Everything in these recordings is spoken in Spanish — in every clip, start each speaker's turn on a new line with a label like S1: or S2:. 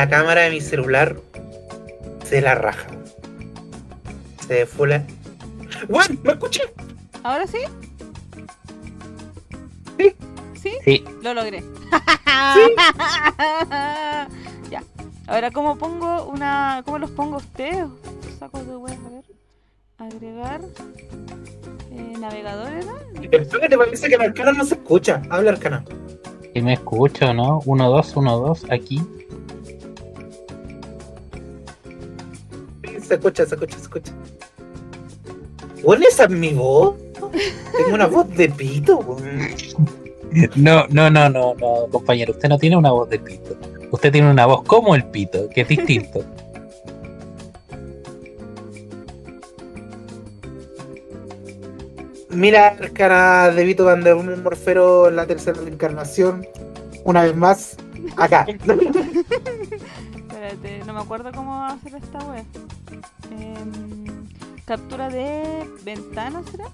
S1: La
S2: cámara de mi celular se la raja. Se defula. ¡Bueno! ¿Me escuché?
S1: ¿Ahora sí?
S2: Sí.
S1: ¿Sí?
S3: Sí,
S1: Lo logré. ya. Ahora, ¿cómo pongo una. ¿Cómo los pongo a ustedes? Saco de web, a ver. Agregar. Eh, navegador era.
S2: Espérate, parece que el arcana no se escucha. Habla arcana.
S3: si me escucho, ¿no? 1, 2, 1, 2, aquí.
S2: Se escucha, se escucha, se escucha. ¿Bueno, esa es mi voz? Tengo una voz de pito, weón.
S3: No, no, no, no, no, compañero, usted no tiene una voz de pito. Usted tiene una voz como el pito, que es distinto.
S2: Mira, arcana de Vito Van der un Morfero en la tercera reencarnación. Una vez más, acá.
S1: Espérate, no me acuerdo cómo hacer esta web. Em, captura de ventana, ¿será?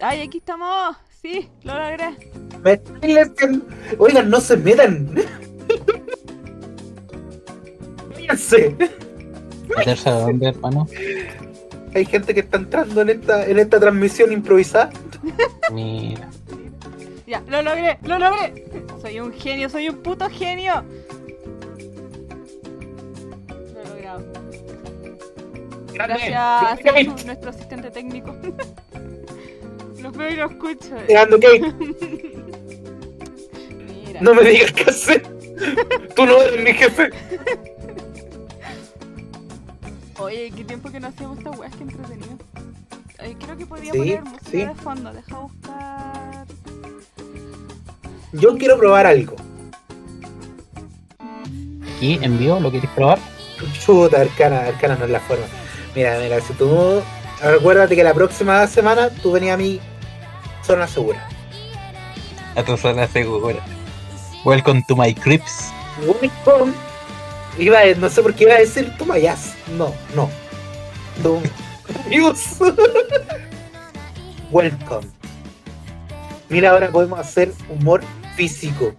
S1: ¡Ay, aquí estamos! ¡Sí! ¡Lo logré!
S2: Oigan, no se metan. Váyanse.
S3: ¿Meterse a dónde, hermano?
S2: Hay gente que está entrando en esta, en esta transmisión improvisada.
S3: Mira.
S1: ¡Ya! ¡Lo logré! ¡Lo logré! Soy un genio, soy un puto genio. Lo he logrado. Gracias a Sergio, nuestro asistente técnico. Los veo y los escucho.
S2: Llegando.
S1: Mira.
S2: No me digas qué hacer. Tú no eres mi jefe.
S1: Oye, qué tiempo que no hacíamos esta weá, que entretenido. Creo que podía
S2: Sí,
S1: poner música
S2: sí.
S1: de fondo. Deja buscar.
S2: Yo quiero probar algo.
S3: ¿Y envío? ¿Lo quieres probar?
S2: Chuta, arcana, arcana no es la forma. Mira, mira, si tú. Acuérdate que la próxima semana tú venías a mi zona segura.
S3: A tu zona segura. Welcome to my crips.
S2: Welcome. Iba a, no sé por qué iba a decir tu mayas. No, no. Tu amigos. Welcome. Mira, ahora podemos hacer humor físico.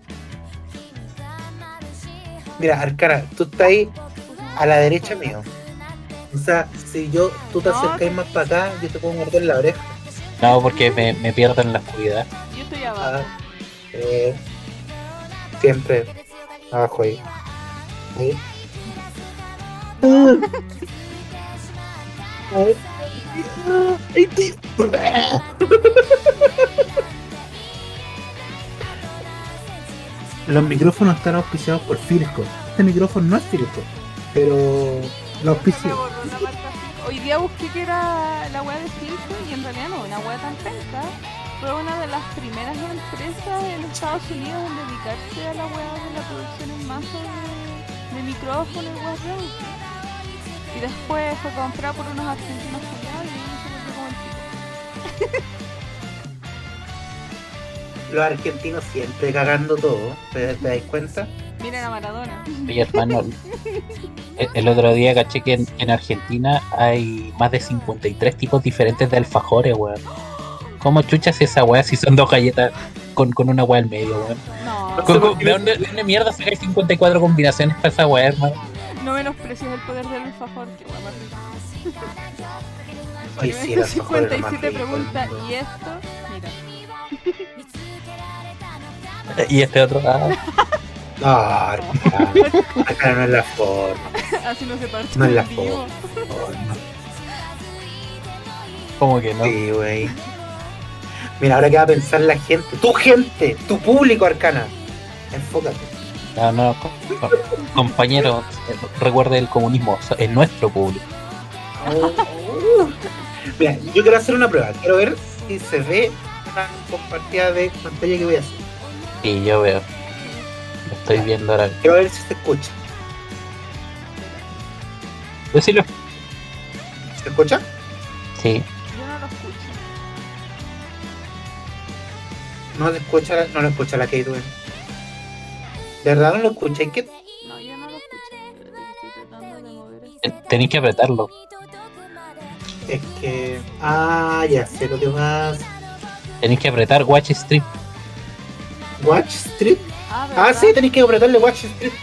S2: Mira, Arcana, tú estás ahí a la derecha mío. O sea, si yo, tú te
S1: No,
S2: acercas más para acá, yo te puedo morder la oreja.
S3: No, porque me, me pierdo en la oscuridad.
S1: Yo estoy abajo.
S2: Ah, eh, siempre abajo ahí. Ahí. Los micrófonos están auspiciados por Filco. Este micrófono no es Filco, pero lo auspició.
S1: Hoy día busqué que era la weá de Filco y en realidad no, una weá tan penca. Fue una de las primeras empresas en Estados Unidos en dedicarse a la weá de la producción en masa de, micrófonos y de Y después fue comprada por unos argentinos y volvió como el pico.
S2: Los argentinos siempre cagando todo, ¿te, te das cuenta?
S1: Miren a Maradona.
S3: Oye, hermano, el, el otro día caché que en, en Argentina hay más de 53 tipos diferentes de alfajores, weón. ¿Cómo chuchas esa weá si son dos galletas con, con una weá al medio, weón?
S1: No,
S3: ¿Con- con- ¿De dónde, de dónde mierda sacáis 54 combinaciones para esa weá, hermano?
S1: no menosprecies el poder del alfajor, que weá más rica.
S2: Ay, sí, el alfajor es lo más
S1: 57
S2: rico del
S1: pregunta,
S2: mundo.
S1: ¿y esto? Mira.
S3: Y este otro, ah,
S2: Ah, no es la forma.
S1: Así no se parte
S2: No es la forma.
S3: Como que no.
S2: Sí, güey. Mira, ahora que va a pensar la gente. Tu gente, tu público, Arcana. Enfócate.
S3: No, no, co- co- compañero, recuerde el comunismo, es nuestro público.
S2: Mira, yo quiero hacer una prueba. Quiero ver si se ve una compartida de pantalla que voy a hacer.
S3: Y yo veo. Lo estoy viendo ahora.
S2: Quiero ver si se escucha.
S3: Decirlo.
S2: ¿Se escucha?
S3: Sí.
S1: Yo no lo escucho.
S2: No se escucha, la- no lo escucha la Kate. ¿De verdad no lo escucha? ¿Y qué?
S1: No, yo no lo escucho. Que Estoy tratando de mover
S3: Tenéis que apretarlo.
S2: Es que. Ah, ya sé lo que más.
S3: Tenéis que apretar Watch Stream.
S2: Watch Street.
S1: Ah,
S2: Ah, sí, tenéis que apretarle Watch Street.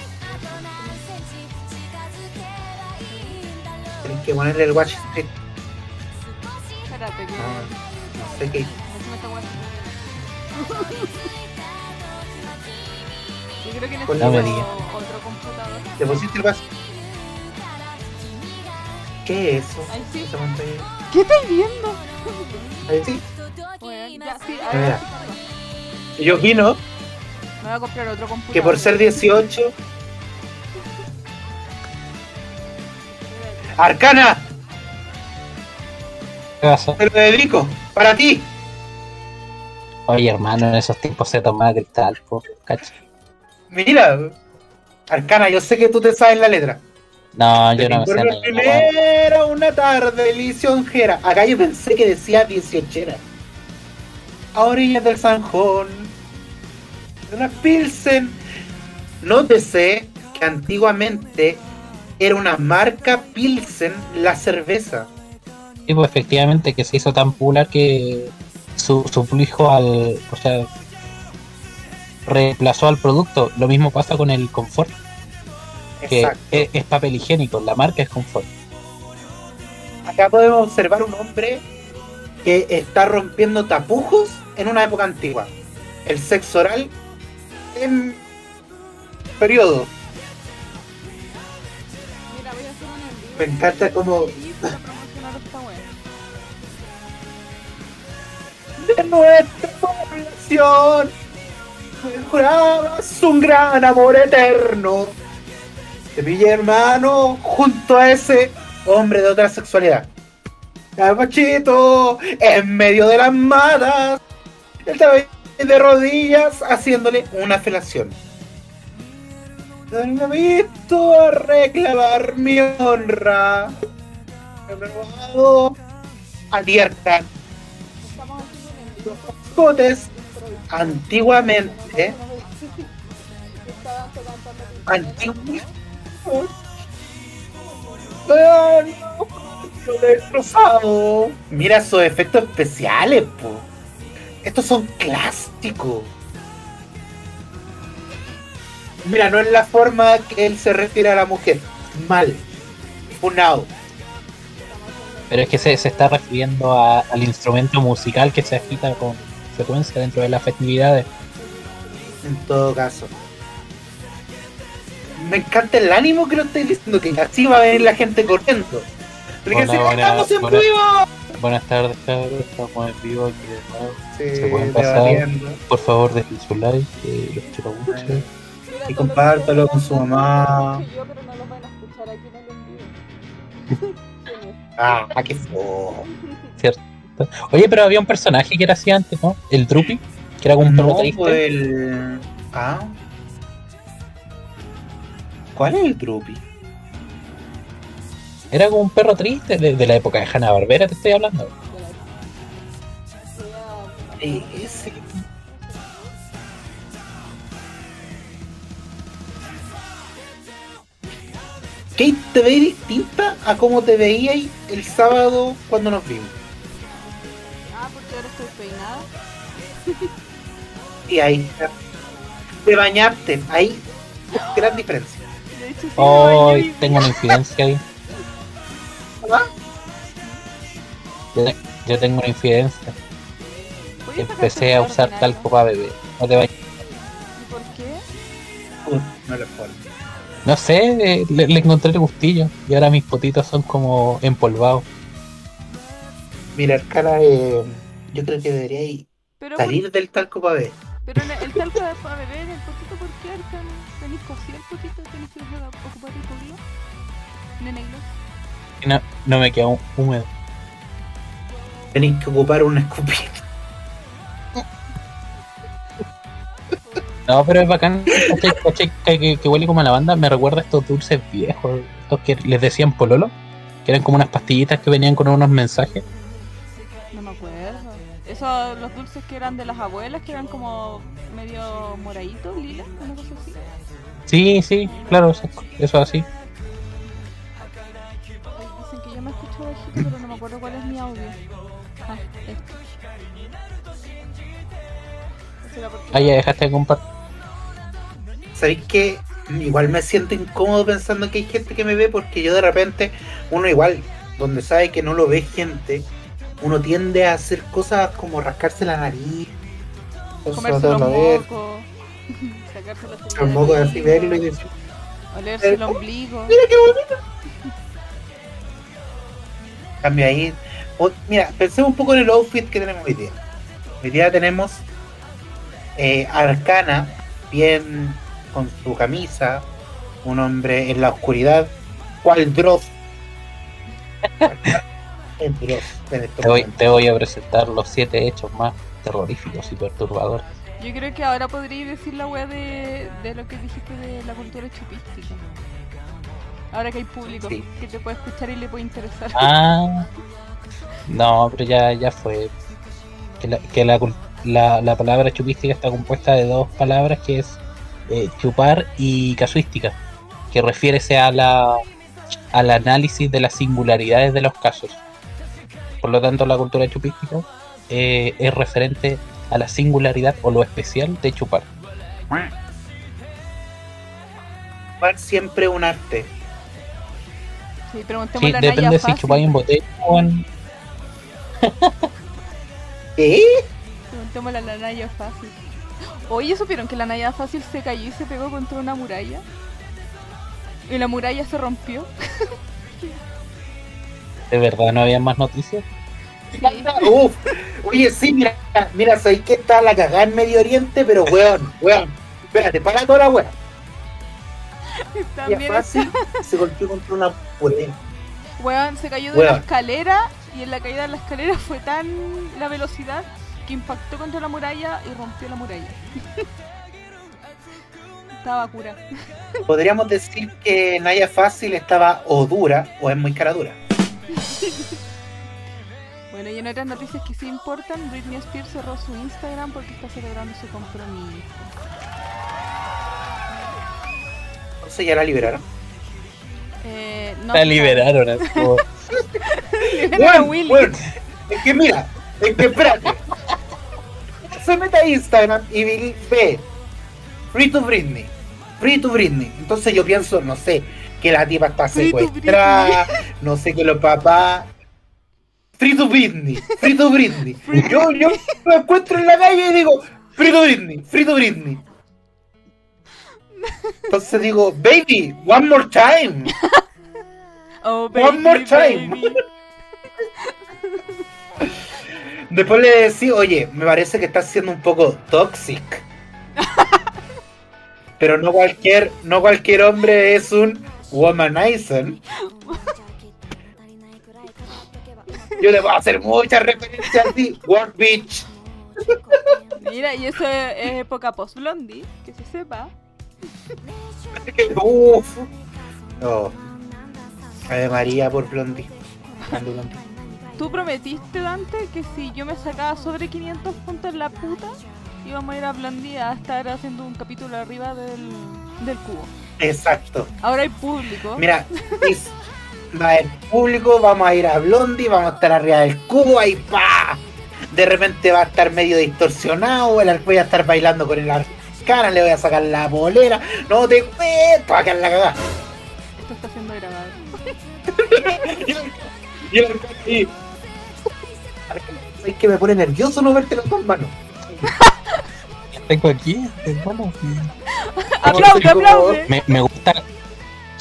S2: Tenéis que ponerle el Watch Street.
S1: Espérate que.
S2: Ah, no sé qué.
S1: Yo creo que necesito otro computador.
S2: ¿Le pusiste el Watch? ¿Qué es eso?
S1: Ahí sí. ¿Qué estáis viendo?
S2: Ahí sí.
S1: Bueno, ya, sí, a
S2: Mira.
S1: ver.
S2: Y Yo opino
S1: Me voy a comprar otro computador.
S2: que por ser 18. Arcana,
S3: ¿Qué pasó?
S2: te lo dedico. Para ti.
S3: Oye, hermano, en esos tiempos se tomaba cristal, po, cacha.
S2: Mira. Arcana, yo sé que tú te sabes la letra.
S3: No, yo no me sé nada.
S2: primera una tarde lisonjera. Acá yo pensé que decía dieciochera. A orillas del Sanjón. Una Pilsen. Nótese que antiguamente era una marca Pilsen la cerveza.
S3: Sí, pues efectivamente que se hizo tan popular que su, suplijo al. O sea, reemplazó al producto. Lo mismo pasa con el confort, que
S2: Exacto.
S3: es, es papel higiénico, la marca es confort.
S2: Acá podemos observar un hombre que está rompiendo tapujos en una época antigua. El sexo oral en periodo.
S1: Mira, voy a hacer un.
S2: Me encanta como de nuestra población me jurabas un gran amor eterno. Te pillé hermano junto a ese hombre de otra sexualidad. Capachito, en medio de las matas, él ahí de rodillas haciéndole una felación. Me visto a reclamar mi honra. He robado abierta
S1: Estamos haciendo un en vivo.
S2: botes antiguamente antiguamente lo destrozado mira esos efectos especiales po estos son clásicos mira no es la forma que él se refiere a la mujer mal funado
S3: Pero es que se, se está refiriendo a- al instrumento musical que se agita con frecuencia dentro de las festividades.
S2: en todo caso. Me encanta el ánimo que lo estáis diciendo, que así va a venir la gente corriendo. Porque si
S3: buena-
S2: estamos en
S3: buena-
S2: vivo.
S3: Buenas tardes, cabros. Estamos en vivo aquí de nuevo.
S2: Sí,
S3: Se pueden pasar. Por favor, dejen su like. eh, los quiero mucho.
S2: Y compártalo con su mamá.
S1: Yo, pero no los van a escuchar aquí en el vivo.
S2: Ah, qué fo.
S3: Oye, pero había un personaje que era así antes, ¿no? El Drupi, que era como un perro
S2: No,
S3: triste.
S2: fue el. Ah. ¿Cuál es el Drupi?
S3: Era como un perro triste de, de la época de Hanna Barbera, te estoy hablando.
S2: Eh, ese. Kate te ve distinta a cómo te veías el sábado cuando nos vimos.
S1: Ah, porque ahora estoy peinada.
S2: Y ahí está. Te bañaste, ahí gran diferencia.
S1: De hecho, sí, me
S3: Oh,
S1: bañé hoy
S3: tengo una infidencia ahí.
S2: ¿Ah?
S3: Yo, tengo una infidencia. Empecé a usar talco para bebé. No te vayas.
S1: ¿Y por qué?
S2: Por-
S3: No sé, eh, le, le encontré el gustillo. Y ahora mis potitos son como empolvados.
S2: Mira, Arcana, eh, yo creo que debería salir del talco para ver.
S1: pero el, el talco de para beber, el potito, ¿por qué Arcana? ¿Tenéis cocido el potito? ¿Tenéis que ocupar el podía? Nene Gloss.
S3: Y no, no me queda hú- húmedo.
S2: Tenéis que ocupar una escopeta.
S3: No, pero es bacán. Que, que- que huele como a lavanda. Me recuerda a estos dulces viejos. Estos que les decían pololo. Que eran como unas pastillitas que venían con unos mensajes.
S1: No me acuerdo. Esos, los dulces que eran de las abuelas, que eran como medio moraditos, lila, una cosa así.
S3: Sí, sí, claro, eso, eso así.
S1: Me acuerdo cuál es mi audio. Ah, este. ¿Será porque-
S3: Ah, ya dejaste de compartir.
S2: ¿Sabéis que igual me siento incómodo pensando que hay gente que me ve porque yo de repente, uno igual, donde sabe que no lo ve gente, uno tiende a hacer cosas como rascarse la nariz,
S1: comerse los mocos, sacarse la
S2: los mocos así, verlo y decir,
S1: olerse el ombligo.
S2: mira qué bonito. Cambio ahí. o- mira, pensemos un poco en el outfit que tenemos hoy día. Hoy día tenemos eh, Arcana, bien con su camisa, un hombre en la oscuridad, cual Dross. El Dross en estos
S3: Te voy, te voy a presentar los siete hechos más terroríficos y perturbadores.
S1: Yo creo que ahora podría decir la wea de, de lo que dijiste de la cultura chupística. Ahora que hay público
S2: Sí.
S1: que te puede escuchar y le puede interesar.
S3: Ah, no, pero ya, ya fue. Que, la, que la, cul- la, la palabra chupística está compuesta de dos palabras que es eh, chupar y casuística, que refiere a la al análisis de las singularidades de los casos. Por lo tanto, la cultura chupística eh, es referente a la singularidad o lo especial de chupar.
S2: Chupar siempre un arte.
S1: Sí, preguntémosle
S3: Sí,
S1: a
S3: depende si chupáis en botella o en...
S2: ¿Qué?
S1: Preguntémosle a la Naya fácil. Oye, ¿supieron que la Naya fácil se cayó y se pegó contra una muralla? Y la muralla se rompió.
S3: ¿De verdad no había más noticias?
S1: Sí.
S2: Uf, oye, sí, mira, mira, sabéis que está la cagada en Medio Oriente, pero weón, weón, espérate, para toda la weón.
S1: También
S2: fácil se golpeó contra una pared.
S1: Weón, se cayó de
S2: Weón.
S1: la escalera y en la caída de la escalera fue tan la velocidad que impactó contra la muralla y rompió la muralla. Estaba cura.
S2: Podríamos decir que Naya Fácil estaba o dura o es muy cara dura.
S1: Bueno, y en otras noticias que sí importan, Britney Spears cerró su Instagram porque está celebrando su compromiso.
S2: Entonces ya la liberaron.
S1: Eh, no
S3: La liberaron. así como-
S1: Liberaron a
S2: Weón,
S1: Willy.
S2: weón, es que mira, es que espérate. Se mete a Instagram y ve Free to Britney. Free to Britney. Entonces yo pienso, no sé, que la tipa está secuestrada, no sé que los papás. Free to Britney, Free to Britney. Yo, yo lo encuentro en la calle y digo, Free to Britney, Free to Britney. Entonces digo, baby, one more time.
S1: Oh,
S2: One more time.
S1: baby.
S2: Después le decía, oye, me parece que estás siendo un poco toxic. Pero no cualquier, no cualquier hombre es un womanizer. Yo le voy a hacer muchas referencias así. Work bitch.
S1: Mira, y eso es, es época post-blondie, que se sepa.
S2: Uf. No. Ave María por Blondie.
S1: Tú prometiste, Dante, que si yo me sacaba sobre 500 puntos en la puta, íbamos a ir a Blondie a estar haciendo un capítulo arriba del, del cubo.
S2: Exacto.
S1: Ahora hay público.
S2: Mira, es- va a haber público, vamos a ir a Blondie, vamos a estar arriba del cubo, ahí pa. De repente va a estar medio distorsionado, el voy a estar bailando con el arcana, le voy a sacar la bolera, no te cuento, acá en la cagada.
S1: Esto está siendo grabado.
S2: Y el. Es que me pone nervioso no verte las dos manos.
S3: Tengo aquí, hermano.
S1: ¡Aplaude, aplaude!
S3: Me, me gusta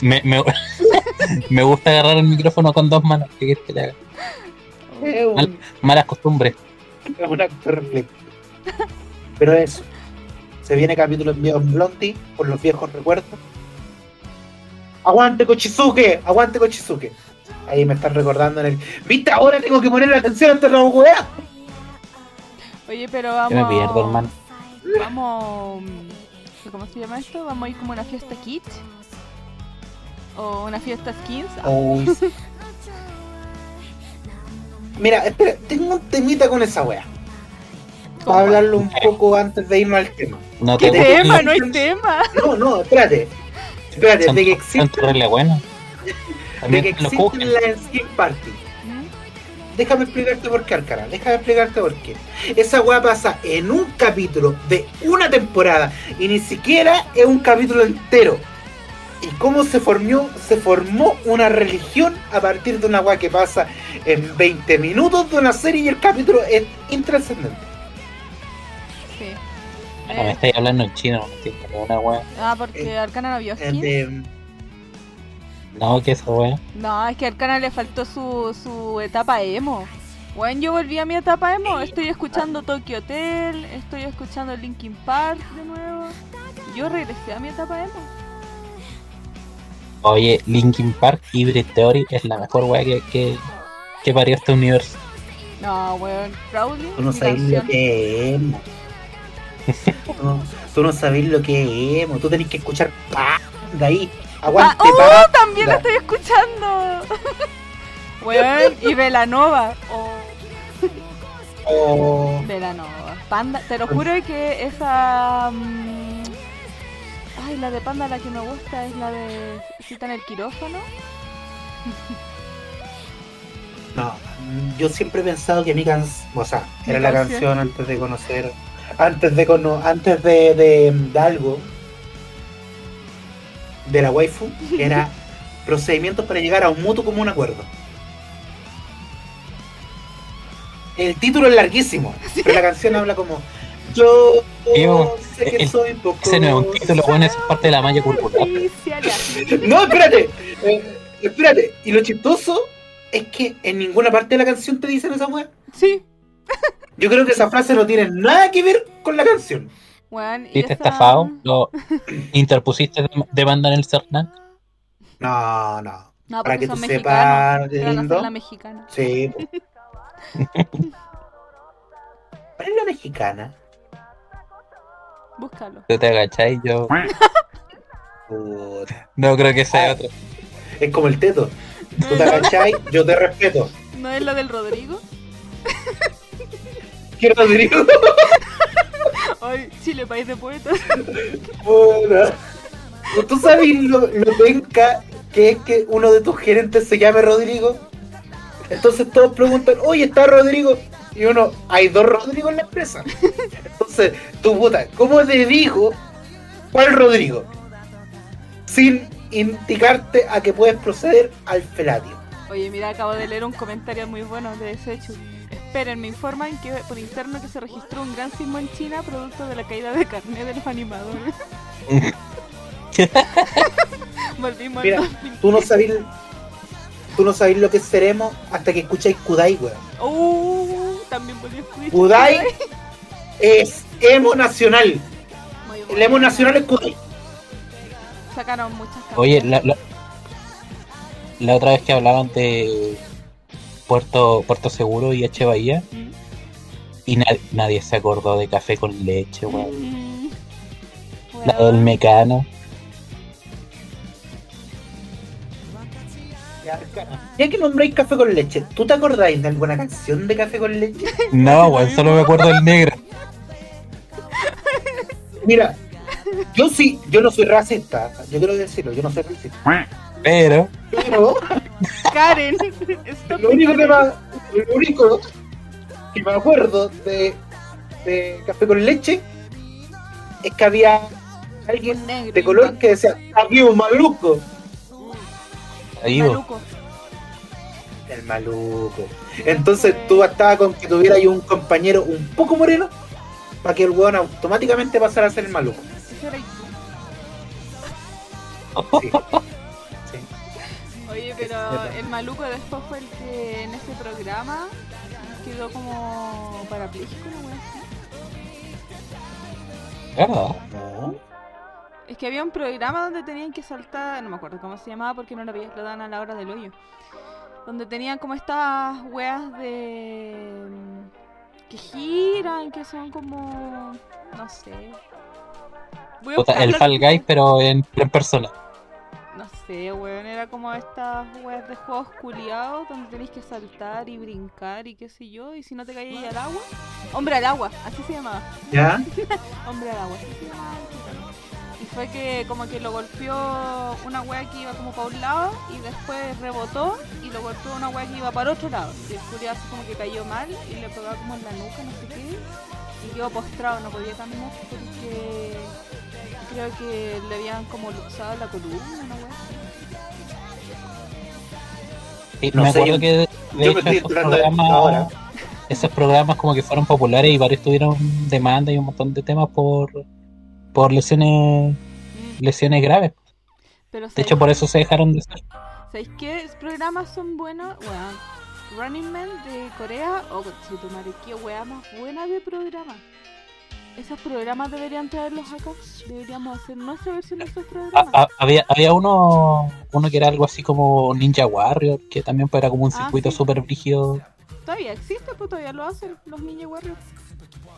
S3: Me, me, me gusta agarrar el micrófono con dos manos. ¿Qué quieres que te haga? Mal- Malas costumbres.
S2: Pero eso. Se viene capítulo enviado en Blondie por los viejos recuerdos. ¡Aguante Kochizuke! ¡Aguante Kochizuke! Ahí me están recordando en el. ¿Viste? Ahora tengo que poner la atención ante la weá.
S1: Oye, pero
S3: Yo
S1: vamos.
S3: me pierdo, hermano.
S1: Vamos. ¿Cómo se llama esto? ¿Vamos a ir como a una fiesta kit? ¿O una fiesta skins?
S2: Uy. Mira, espera, tengo un temita con esa weá. Para hablarlo un poco antes de irnos al tema.
S3: No
S1: ¿Qué tema? No hay tema.
S2: No, no, espérate. Espérate,
S3: son,
S2: de que existe,
S3: bueno.
S2: de que existe la Skin Party. Déjame explicarte por qué, Arcara. Déjame explicarte por qué. Esa weá pasa en un capítulo de una temporada y ni siquiera es un capítulo entero. Y cómo se formó, se formó una religión a partir de una weá que pasa en 20 minutos de una serie y el capítulo es intrascendente.
S3: Bueno, me
S1: Eh,
S3: estáis hablando en chino, no entiendo ni una wea.
S1: ah, porque
S2: eh,
S1: Arcana no vio
S2: Es
S1: skins.
S2: de-
S3: No, que esa wea.
S1: No, es que a Arcana le faltó su, su etapa emo. Bueno, yo volví a mi etapa emo. Estoy escuchando Tokyo Hotel, estoy escuchando Linkin Park de nuevo. Yo regresé a mi etapa emo.
S3: Oye, Linkin Park Hybrid Theory es la mejor wea que, que, que parió este universo.
S1: No, weón, Crowley.
S2: No sabes lo que es emo. Tú no, tú no sabes lo que es emo. Tú tenés que escuchar de ahí. Aguante,
S1: Ah, ¡oh! También la estoy escuchando. Weón, y Velanova. Oh,
S2: Oh,
S1: Velanova. Panda, te lo juro que esa. mm, Ay, la de Panda, la que me gusta es la de Cita en el quirófano.
S2: No, yo siempre he pensado que mi canción, o sea, era la
S1: canción
S2: antes de conocer, antes de cono antes de, de, de algo, de la waifu, era procedimientos para llegar a un mutuo común acuerdo. El título es larguísimo, pero la canción habla como yo sé que
S3: el-
S2: soy poco.
S3: Ese no es un título, bueno, es parte de la malla curricular.
S2: No, espérate, eh, espérate. Y lo chistoso es que en ninguna parte de la canción te dicen esa weá.
S1: Sí,
S2: Yo creo que esa frase no tiene nada que ver con la canción.
S1: weón. y
S3: ¿Viste
S1: esa-
S3: estafado? ¿Lo interpusiste dem- demanda en el CERNAC?
S2: No, no.
S1: No,
S2: Para que tú sepas, lindo.
S1: la mexicana.
S2: Sí. po. ¿Cuál es la mexicana?
S1: Búscalo.
S3: ¿Tú te agacháis? Yo
S2: Puta.
S3: no creo que sea
S2: Ah.
S3: otro.
S2: Es como el teto.
S1: ¿No
S2: Tú te
S1: la,
S2: agachai, yo te respeto.
S1: no es la del Rodrigo?
S2: Quiero Rodrigo.
S1: Ay, Chile, país de poetas.
S2: Puta. ¿Tú sabes lo, lo penca que es que uno de tus gerentes se llame Rodrigo? Entonces todos preguntan, oye, ¿está Rodrigo? Y uno, hay dos Rodrigo en la empresa. Entonces, tú puta, ¿cómo te digo cuál Rodrigo? Sin indicarte a que puedes proceder al felatio.
S1: Oye, mira, acabo de leer un comentario muy bueno de ese hecho. Esperen, me informan que por interno que se registró un gran sismo en China producto de la caída de carne de los animadores. Volvimos
S2: Mira,
S1: al 2000.
S2: Tú no sabes tú no sabes lo que seremos hasta que escucháis Kudai, weón.
S1: Uh, también volví a escuchar.
S2: Kudai es emo nacional. El emo nacional es Kudai.
S1: Sacaron muchas canciones.
S3: Oye, la, la, la otra vez que hablaban de Puerto, Puerto Seguro y H. Bahía,
S1: Mm.
S3: y na- nadie se acordó de café con leche, weón.
S1: Mm.
S3: La del mecano.
S2: Ya que nombráis café con leche, ¿tú te acordáis de alguna canción de café con leche?
S3: No, weón, solo me acuerdo del negro.
S2: Mira, yo sí, yo no soy racista, yo quiero decirlo, yo no soy racista.
S3: Pero,
S2: Pero
S1: Karen.
S2: Lo único que me, lo único que me acuerdo de, de café con leche es que había alguien
S1: negro,
S2: de color que decía, aquí un maluco.
S3: ahí
S1: maluco.
S2: El maluco. Entonces tú bastabas con que tuviera ahí un compañero un poco moreno para que el weón automáticamente pasara a ser el maluco.
S1: Era.
S2: Sí.
S1: Oye, pero el maluco después fue el que en ese programa quedó como parapléjico, así.
S3: ¿Verdad?
S2: No.
S1: Es que había un programa donde tenían que saltar, no me acuerdo cómo se llamaba porque no lo había lo daban a la hora del hoyo. Donde tenían como estas weas de. mm, que giran, que son como. no sé. Voy a
S3: Puta, el. Fall Guys, pero en, en persona.
S1: Sé, weón, era como estas weas de juegos culiados donde tenéis que saltar y brincar y qué sé yo, y si no te caías al agua. Hombre al agua, así se llamaba.
S2: ¿Ya?
S1: Hombre al agua, así se llamaba el programa. Y fue que como que lo golpeó una wea que iba como para un lado y después rebotó y lo golpeó una wea que iba para otro lado. Y el culiado así como que cayó mal y le pegó como en la nuca, no sé qué. Y quedó postrado, no podía caminar porque creo que le habían como luxado la columna.
S3: Sí,
S2: No
S3: me
S2: sé,
S3: acuerdo
S2: yo-
S3: que de,
S2: yo
S3: hecho esos programas,
S2: ahora.
S3: esos programas como que fueron populares y varios tuvieron demanda y un montón de temas por, por lesiones
S1: Mm.
S3: lesiones graves.
S1: Pero
S3: De hecho, por eso se dejaron de hacer.
S1: ¿Sabéis qué programas son buenos? Bueno, Running Man de Corea, o si tu madre, qué wea más buena de programa. Esos programas deberían traerlos acá. Deberíamos hacer nuestra versión de esos programas.
S3: había había uno uno que era algo así como Ninja Warrior, que también era como un
S1: Ah,
S3: circuito
S1: sí.
S3: súper brígido.
S1: Todavía existe, pues todavía lo hacen los Ninja Warriors.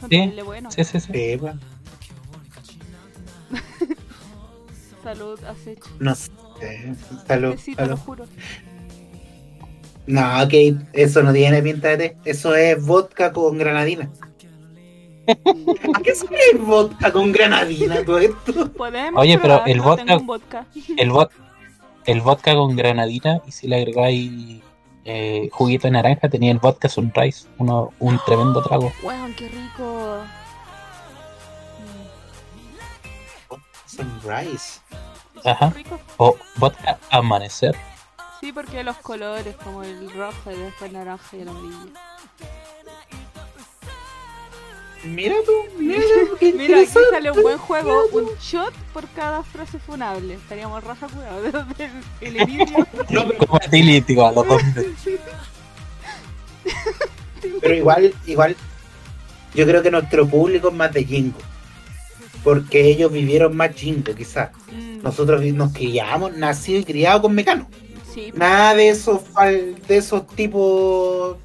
S1: Son
S3: Sí,
S1: buenos.
S3: Sí, sí, sí.
S2: Sí, pues,
S1: Salud, acecho.
S2: no sé. Salud,
S1: Besito, lo
S2: salud.
S1: juro.
S2: No, ok, eso no tiene pinta de té. Eso es vodka con granadina. ¿A qué sabe el vodka con granadina todo esto?
S1: Podemos
S3: Oye, pero el vodka-. El, vodka el vodka con granadina y si le agregáis eh, juguito de naranja tenía el vodka Sunrise, uno, un tremendo trago.
S1: Weón, qué rico.
S2: Sunrise.
S1: ¿eso
S3: Ajá. O vodka Amanecer.
S1: Sí, porque los colores, como el rojo y después el naranja y el amarillo.
S2: Mira tú, mira, qué
S1: Mira, aquí sale un buen juego, un shot por cada frase funable. Estaríamos raja curados del el
S2: pero,
S3: Como a los dos
S2: pero igual, igual, yo creo que nuestro público es más de Jingo. Porque ellos vivieron más Jingo, quizás.
S1: Mm,
S2: Nosotros nos criamos, nacidos y criados con Mecano.
S1: sí,
S2: Nada de esos de esos tipos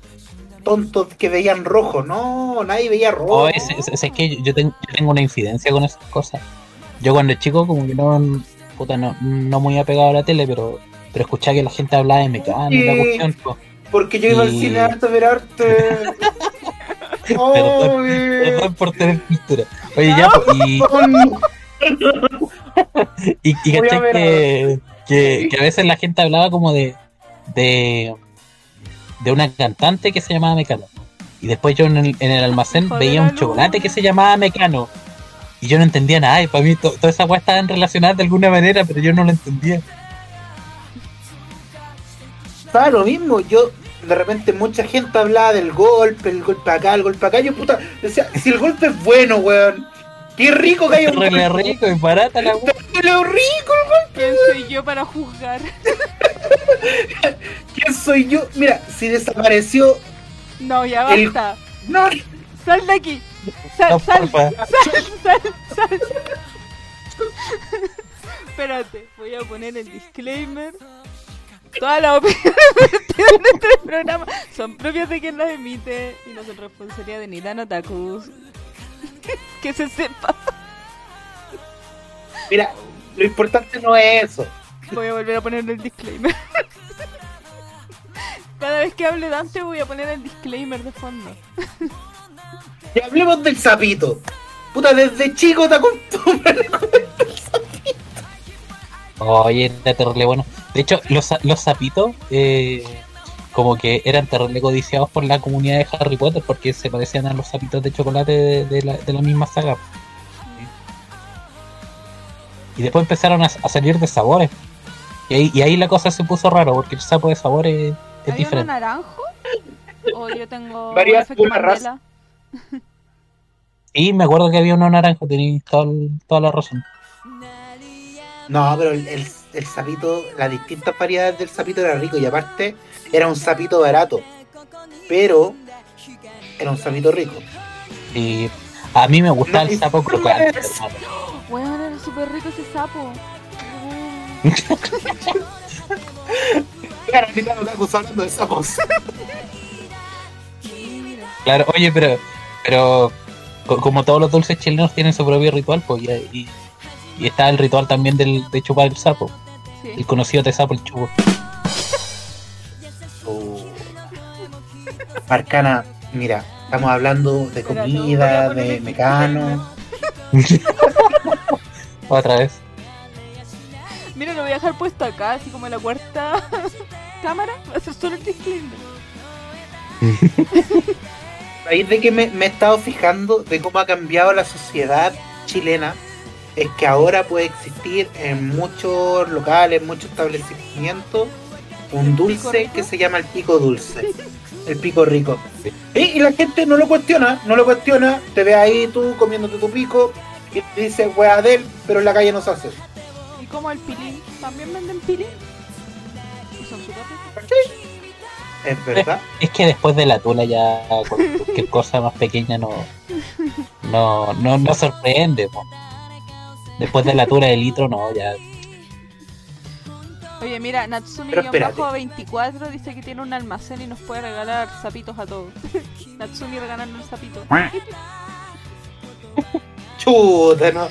S2: tontos que veían rojo, no, nadie veía rojo.
S3: Oh, es, es- es que yo tengo, yo tengo una infidencia con esas cosas. Yo cuando chico como que no, puta, no, no muy apegado a la tele, pero, pero escuchaba que la gente hablaba de mecánica,
S2: Sí.
S3: la cuestión, pues.
S2: Porque yo iba al
S3: Y-
S2: cine arte a ver arte. Oh,
S3: Perdón. Perdón por tener cultura. Oye, ya, y, y, caché que, que, que a veces la gente hablaba como de, de, de una cantante que se llamaba Mecano. Y después yo en el, en el almacén veía un chocolate que se llamaba Mecano. Y yo no entendía nada. Y para mí to- todas esas weas estaban relacionadas de alguna manera, pero yo no lo entendía.
S2: Estaba lo mismo, yo de repente mucha gente hablaba del golpe, el golpe acá, el golpe acá, yo puta, decía, si el golpe es bueno, weón, qué rico que haya un
S3: Re
S2: golpe,
S3: rico y barata la
S2: lo rico,
S1: ¿quién soy yo para juzgar?
S2: ¿quién soy yo? Mira, si desapareció,
S1: No, ya
S2: El-
S1: basta.
S2: no,
S1: Sal de aquí. Sal,
S3: No,
S1: sal, sal, sal, sal. Espérate, voy a poner el disclaimer. Todas las opiniones en este programa son propias de quien las emite y no son responsabilidad de Nidano Takus. que se sepa.
S2: mira, lo importante no es eso,
S1: Voy a volver a poner el disclaimer. Cada vez que hable Dante voy a poner el disclaimer de fondo.
S2: y hablemos del sapito, puta, desde chico te acostumbras
S3: Oye, era terrible bueno. De hecho, los, los sapitos, eh, como que eran terrible codiciados por la comunidad de Harry Potter porque se parecían a los sapitos de chocolate de, de la, de la misma saga. Y después empezaron a, a salir de sabores. Y ahí, y ahí la cosa se puso raro porque el sapo de sabores es, es
S1: ¿Hay uno
S3: diferente.
S1: naranjo? ¿O yo tengo
S2: Varias-
S1: efecto
S2: una raza.
S1: Mandela?
S3: Y me acuerdo que había uno naranjo, tenía todo el- toda la razón.
S2: No, pero el, el, el sapito, las distintas variedades del sapito era rico y aparte era un sapito barato. Pero era un sapito rico.
S3: Y a mí me gusta
S2: No,
S3: el sapo
S2: no
S3: crocante.
S1: Weón, era súper rico ese sapo.
S2: Tanto Otaku hablando de sapos.
S3: Claro, oye, pero, pero co- como todos los dulces chilenos tienen su propio ritual, pues y, y- y está el ritual también del, de chupar el sapo, el conocido de sapo el chupo.
S2: Arcana, mira, estamos hablando de
S1: no,
S2: comida, de mecano.
S3: Otra vez.
S1: Mira, lo voy a dejar puesto acá, así como en la cuarta cámara. Va a ser solo el disclaimer.
S2: A raíz de que me, me he estado fijando de cómo ha cambiado la sociedad chilena, es que ahora puede existir en muchos locales, en muchos establecimientos, un dulce que se llama el pico dulce, el pico rico. Y, y la gente no lo cuestiona, no lo cuestiona, te ve ahí tú comiéndote tu pico y te dice wea de él, pero en la calle no se hace.
S1: Y como el pilín. ¿También venden pilín? Y son.
S2: Es verdad.
S3: Es que después de la tula ya cualquier cosa más pequeña no no, no, no sorprende. po. Después de la tula de litro no, ya.
S1: Oye, mira, Natsumi
S2: Pero espérate.
S1: 24 dice que tiene un almacén y nos puede regalar sapitos a todos. Natsumi regalando un sapito.
S2: Chuta, no.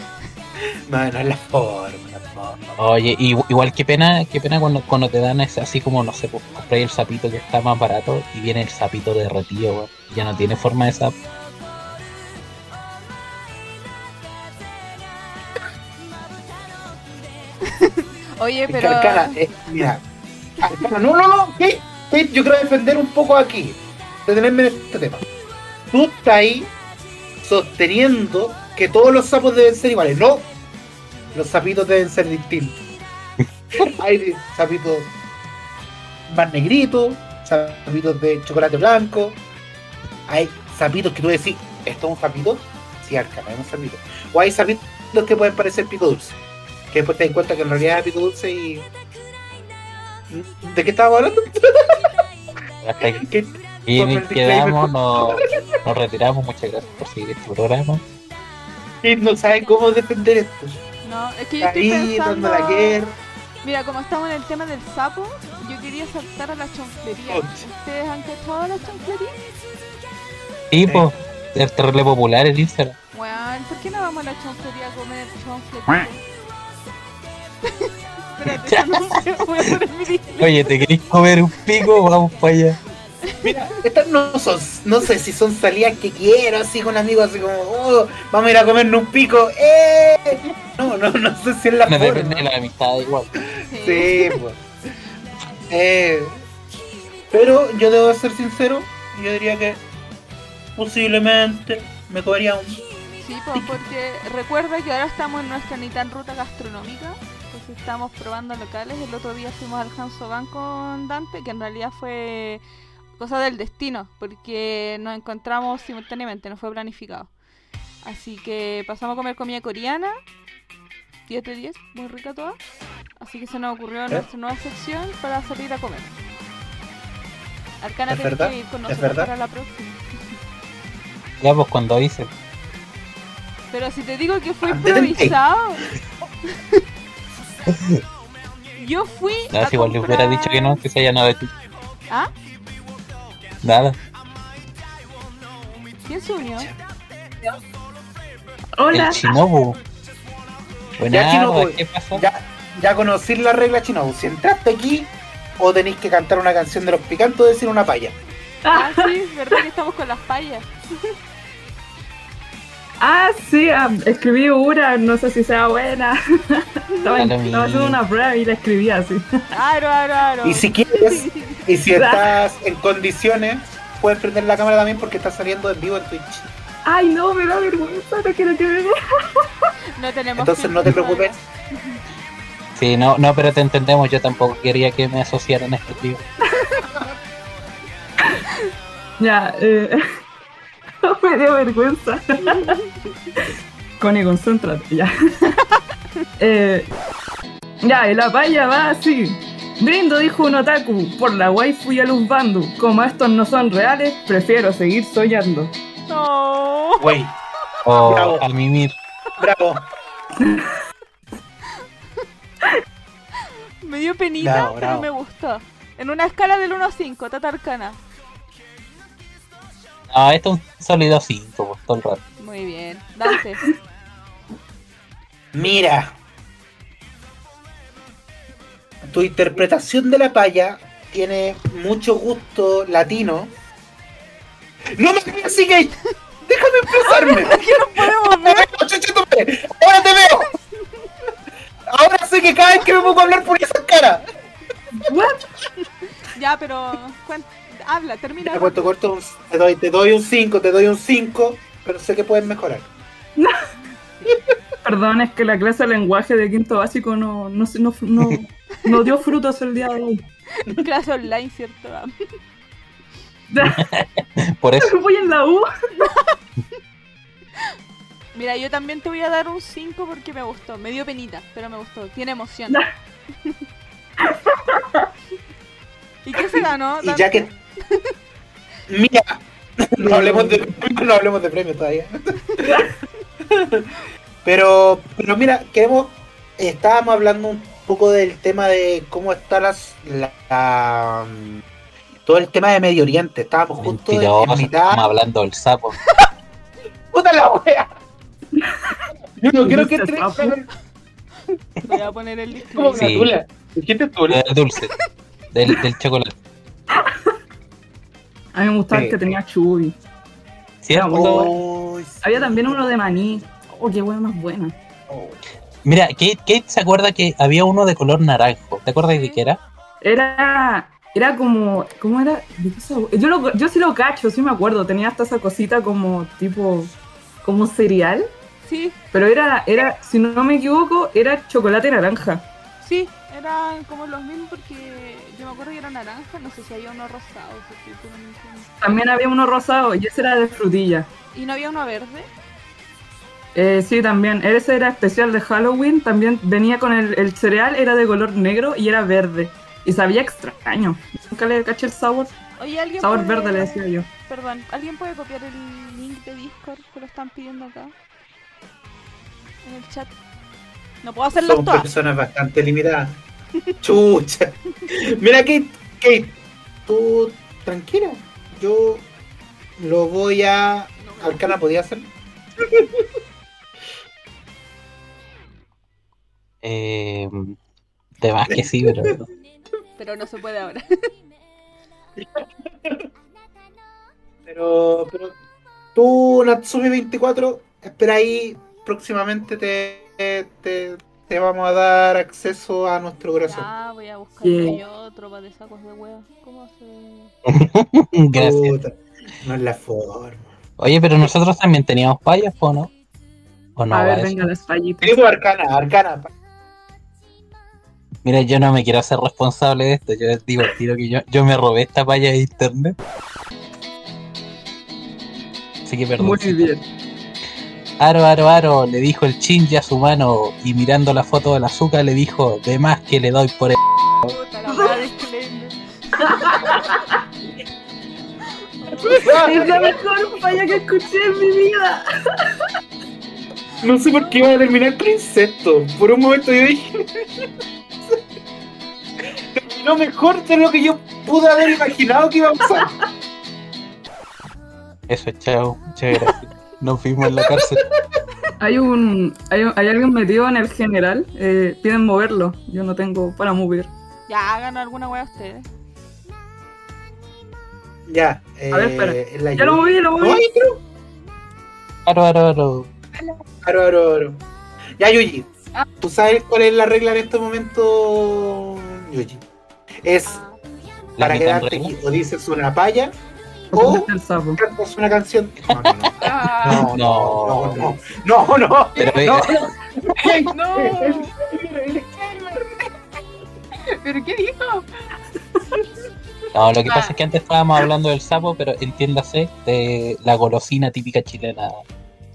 S2: No, no es la forma, la forma.
S3: Oye, igual que pena, qué pena cuando, cuando te dan ese, así como, no sé, pues el sapito que está más barato y viene el sapito derretido, weón, y ya no tiene forma de sapo.
S1: Oye,
S2: Es que
S1: pero.
S2: Arcana, eh, mira. Arcana, no, no, no, ¿qué? ¿Qué? Yo quiero defender un poco aquí. Detenerme en este tema. Tú estás ahí sosteniendo que todos los sapos deben ser iguales. No. Los sapitos deben ser distintos. Hay sapitos más negritos, sapitos de chocolate blanco. Hay sapitos que tú decís, ¿esto es un sapito? Sí, Arcana, es un sapito. O hay sapitos que pueden parecer pico dulce. Que después te das cuenta que en realidad es pico dulce y. ¿De qué estábamos hablando?
S3: Hasta aquí y
S2: el disclaimer.
S3: quedamos, nos, nos retiramos, muchas gracias por seguir este programa.
S2: que no sabe cómo defender esto.
S1: No, es que yo estoy
S2: Ahí,
S1: pensando.
S2: la guerra.
S1: Mira, como estamos en el tema del sapo, yo quería saltar a la chonflería.
S2: Concha.
S1: ¿Ustedes han cachado la chonflería?
S3: Y pues, es terrible popular el Instagram.
S1: Weón, ¿por qué no vamos a la chonflería a comer chonflería? Espérate, yo no sé, voy a poner mi disclaimer.
S3: Oye, ¿te querés comer un pico? Vamos para allá.
S2: Mira, estas no son, no sé si son salidas que quiero, así con amigos, así como, oh, vamos a ir a comernos un pico, ¡eh! No, no, no sé si es la
S3: No
S2: forma.
S3: depende de la amistad igual.
S2: Sí, pues. Eh, pero yo debo ser sincero, yo diría que posiblemente me comería un.
S1: Sí, pues porque recuerda que ahora estamos en nuestra ni tan ruta gastronómica. Estamos probando locales. El otro día fuimos al Hanso Van con Dante, que en realidad fue cosa del destino, porque nos encontramos simultáneamente, no fue planificado. Así que pasamos a comer comida coreana. 10 de 10, muy rica toda. Así que se nos ocurrió nuestra nueva sección para salir a comer. Arcana
S2: ¿Es
S1: tiene que ir con
S2: ¿Es
S1: nosotros para la próxima.
S3: Ya pues cuando hice.
S1: Pero si te digo que fue improvisado. Yo fui.
S3: Nada,
S1: a
S3: si igual le hubiera
S1: comprar-
S3: dicho que no, que se haya nada de ti.
S1: ¿Ah?
S3: Nada.
S1: ¿Quién se unió?
S4: Hola.
S3: El Shinobu. Buenas,
S2: Ya, Shinobu,
S3: ¿qué pasa?
S2: Ya, ya conocí la regla chino. Si entraste aquí, o tenéis que cantar una canción de los picantes o decir una paya.
S1: Ah, sí, verdad que estamos con las payas.
S4: Ah, sí, ah, escribí una, no sé si sea buena. estaba, estaba haciendo una prueba y la escribí así.
S1: Aro, aro, aro.
S2: Y si quieres, y si estás en condiciones, puedes prender la cámara también porque está saliendo en vivo en Twitch.
S4: Ay, no, me da vergüenza, no quiero que me vea.
S1: No tenemos
S2: Entonces no te preocupes.
S3: Sí, no, no, pero te entendemos. Yo tampoco quería que me asociaran a este tío.
S4: Ya, eh. me dio vergüenza. Connie, concéntrate, ya. eh, Ya, y la paya va así. Brindo, dijo un otaku, por la waifu y a los bandu. Como estos no son reales, prefiero seguir soñando.
S1: No.
S2: Güey,
S3: O
S2: Bravo.
S3: al mimir.
S2: bravo.
S1: Me dio penita,
S2: Bravo,
S1: pero me gustó. En una escala del 1 a 5, Tatarcana.
S3: No, esto es un sólido 5, pues, todo el rato.
S1: Muy bien. Dante.
S2: Mira. Tu interpretación de la paya tiene mucho gusto latino. ¡No me gay! ¡Déjame expresarme!
S1: ¿Qué no podemos ver?
S2: ¡Ahora te veo! Ahora sé que cada vez que me pongo a hablar por esa cara.
S4: ¿What?
S1: Ya, pero. cuen- Habla, termina.
S2: Te cuento corto, un- te doy, te doy un 5, te doy un 5, pero sé que puedes mejorar.
S4: Perdón, es que la clase de lenguaje de quinto básico no, no, no, no, no dio frutos el día de hoy.
S1: Clase online, ¿cierto?
S3: Por eso,
S4: Voy en la U.
S1: Mira, yo también te voy a dar un 5 porque me gustó. Me dio penita, pero me gustó. Tiene emoción. ¿Y qué se ganó?
S2: Y ya que. Mira, no hablemos de no hablemos de premios todavía. Pero, pero mira, queremos. Estábamos hablando un poco del tema de cómo está las, la, la- todo el tema de Medio Oriente. Estábamos justo en mitad.
S3: estamos hablando del sapo.
S2: ¡Puta la wea! Yo no quiero que entre.
S1: Voy a poner el
S2: como
S1: disclaimer.
S3: Sí.
S2: gatula.
S3: Del dulce. Del, del chocolate.
S4: A mí me gustaba
S2: Sí.
S4: el que tenía chubi.
S3: ¿Cierto?
S2: Oh, sí.
S4: Había también uno de maní. Oh, qué hueá más buena.
S2: Oh.
S3: Mira, Kate, Kate se acuerda que había uno de color naranjo. ¿Te acuerdas de qué era?
S4: Era. Era como. ¿Cómo era? Yo, lo, yo sí lo cacho, sí me acuerdo. Tenía hasta esa cosita como tipo. como cereal.
S1: Sí,
S4: Pero era, era, si no me equivoco, era chocolate naranja.
S1: sí, eran como los mismos porque yo me acuerdo que era naranja, no sé si había uno rosado.
S4: También había uno rosado y ese era de frutilla.
S1: ¿Y no había uno verde?
S4: Eh, sí, también. Ese era especial de Halloween. También venía con el, el cereal, era de color negro y era verde. Y sabía extraño. Nunca le caché el sabor.
S1: Oye, alguien
S4: Sabor
S1: puede-
S4: verde le decía yo.
S1: Perdón, ¿alguien puede copiar el link de Discord que lo están pidiendo acá? En el chat. No puedo hacerlas
S2: Son
S1: todas.
S2: personas bastante limitadas. Chucha. Mira, Kate, Kate, tú tranquila. Yo lo voy a. Arcana podía hacer.
S3: Eh, de más que sí, pero.
S1: Pero no se puede ahora.
S2: Pero, pero tú, Natsumi 24, espera ahí. Próximamente te, te, te vamos a dar acceso a nuestro corazón.
S1: Ya, voy a buscar
S4: Yeah.
S1: yo tropa de sacos de huevo. ¿Cómo se...?
S3: Gracias.
S2: Puta, no es la forma.
S3: Oye, pero nosotros también teníamos payas, ¿o no? ¿O no
S4: a ver, venga, las fallitas.
S2: Digo Arcana, Arcana.
S3: Mira, yo no me quiero hacer responsable de esto. Yo al tiro que yo, yo me robé esta paya de internet. Así que perdón.
S4: Muy bien.
S3: Aro, aro, aro, le dijo el chinji a su mano y mirando la foto del azúcar le dijo, de más que le doy por el...
S4: Es la mejor falla que escuché en mi vida.
S2: No sé por qué iba a terminar con insecto. Por un momento yo dije. Terminó mejor de lo que yo pude haber imaginado que iba a pasar.
S3: Eso, chao, muchas gracias. Nos vimos en la cárcel.
S4: Hay un. Hay, hay alguien metido en el general. Eh, piden moverlo. Yo no tengo para mover.
S1: Ya, hagan alguna hueá ustedes.
S2: Ya, eh,
S4: A ver, espera.
S2: la
S4: Ya lo moví, lo moví.
S3: Aro, aro, aro.
S2: Aro, aro, aro. Ya, Yuji.
S4: Ah.
S2: ¿Tú sabes cuál es la regla en este momento, Yuji? Es
S1: Ah,
S3: La
S2: para quedarte
S3: regla.
S2: aquí. O dices una palla
S4: O
S2: cantas una canción. No, no, no.
S1: ah,
S2: No, no, no, no, no, no.
S3: Pero,
S2: No,
S1: no.
S4: ¿Pero qué dijo?
S3: no, lo que pasa es que antes estábamos hablando del sapo, pero entiéndase de la golosina típica chilena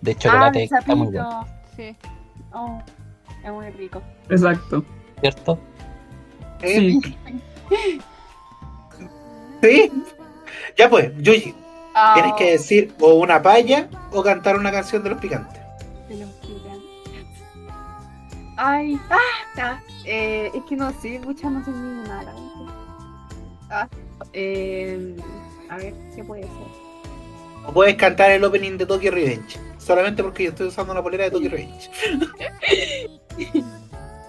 S3: de chocolate. que está muy bueno.
S1: Sí.
S5: Oh, es muy rico.
S4: Exacto.
S3: ¿cierto?
S2: ¿Sí?
S4: Sí.
S2: ¿Sí? Ya pues, Yuji,
S1: Ah,
S2: tienes que decir o una palla o cantar una canción de los picantes.
S1: de los gigantes.
S5: Ay, ah, ah, eh, es que no sé, muchas no sé ni nada. Ah, eh, a ver, ¿qué puede ser?
S2: O puedes cantar el opening de Tokyo Revenge. Solamente porque yo estoy usando una polera de Tokyo Revenge.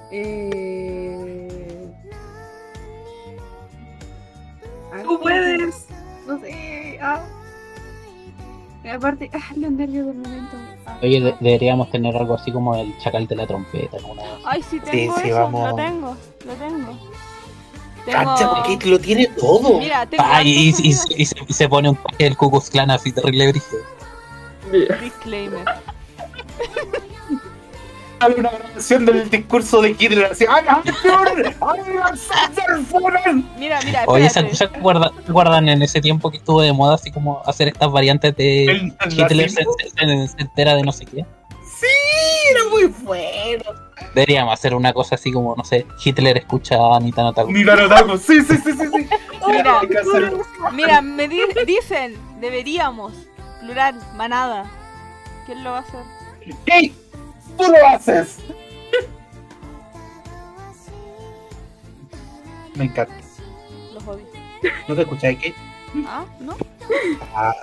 S5: Eh...
S4: Tú puedes.
S5: No sé. Ah. Aparte, ah, los nervios del momento. Ah,
S3: Oye, de- deberíamos tener algo así como el chacal de la trompeta. ¿no? Una cosa así.
S1: Ay, sí tengo
S2: sí,
S1: eso,
S2: vamos.
S1: lo tengo, lo tengo.
S2: Cacha, porque lo tiene todo.
S1: Mira, tengo
S3: Ay, y, y- y se, y se pone un traje del Ku Klux Klan así terrible brígido.
S1: Disclaimer.
S2: Hay una grabación del discurso de Hitler así. ¡Ay,
S1: Mira, mira,
S3: Oye, ¿se, se acuerdan, se acuerdan en ese tiempo que estuvo de moda así como hacer estas variantes de
S2: El
S3: Hitler se,
S2: nazismo.
S3: se- se entera de no sé qué?
S2: Sí, era muy bueno.
S3: Deberíamos hacer una cosa así como, no sé, Hitler escucha a Anita.
S2: Ni Tarotaku. Sí, sí, sí, sí. sí.
S1: Mira. Mira, me di- dicen, deberíamos, plural, manada. ¿Quién lo va a hacer?
S2: ¡Ey! ¡Tú lo haces! Me encanta.
S1: Los odio.
S2: ¿No te escucháis, Kate?
S1: ¿Ah? ¿No?
S2: Ah.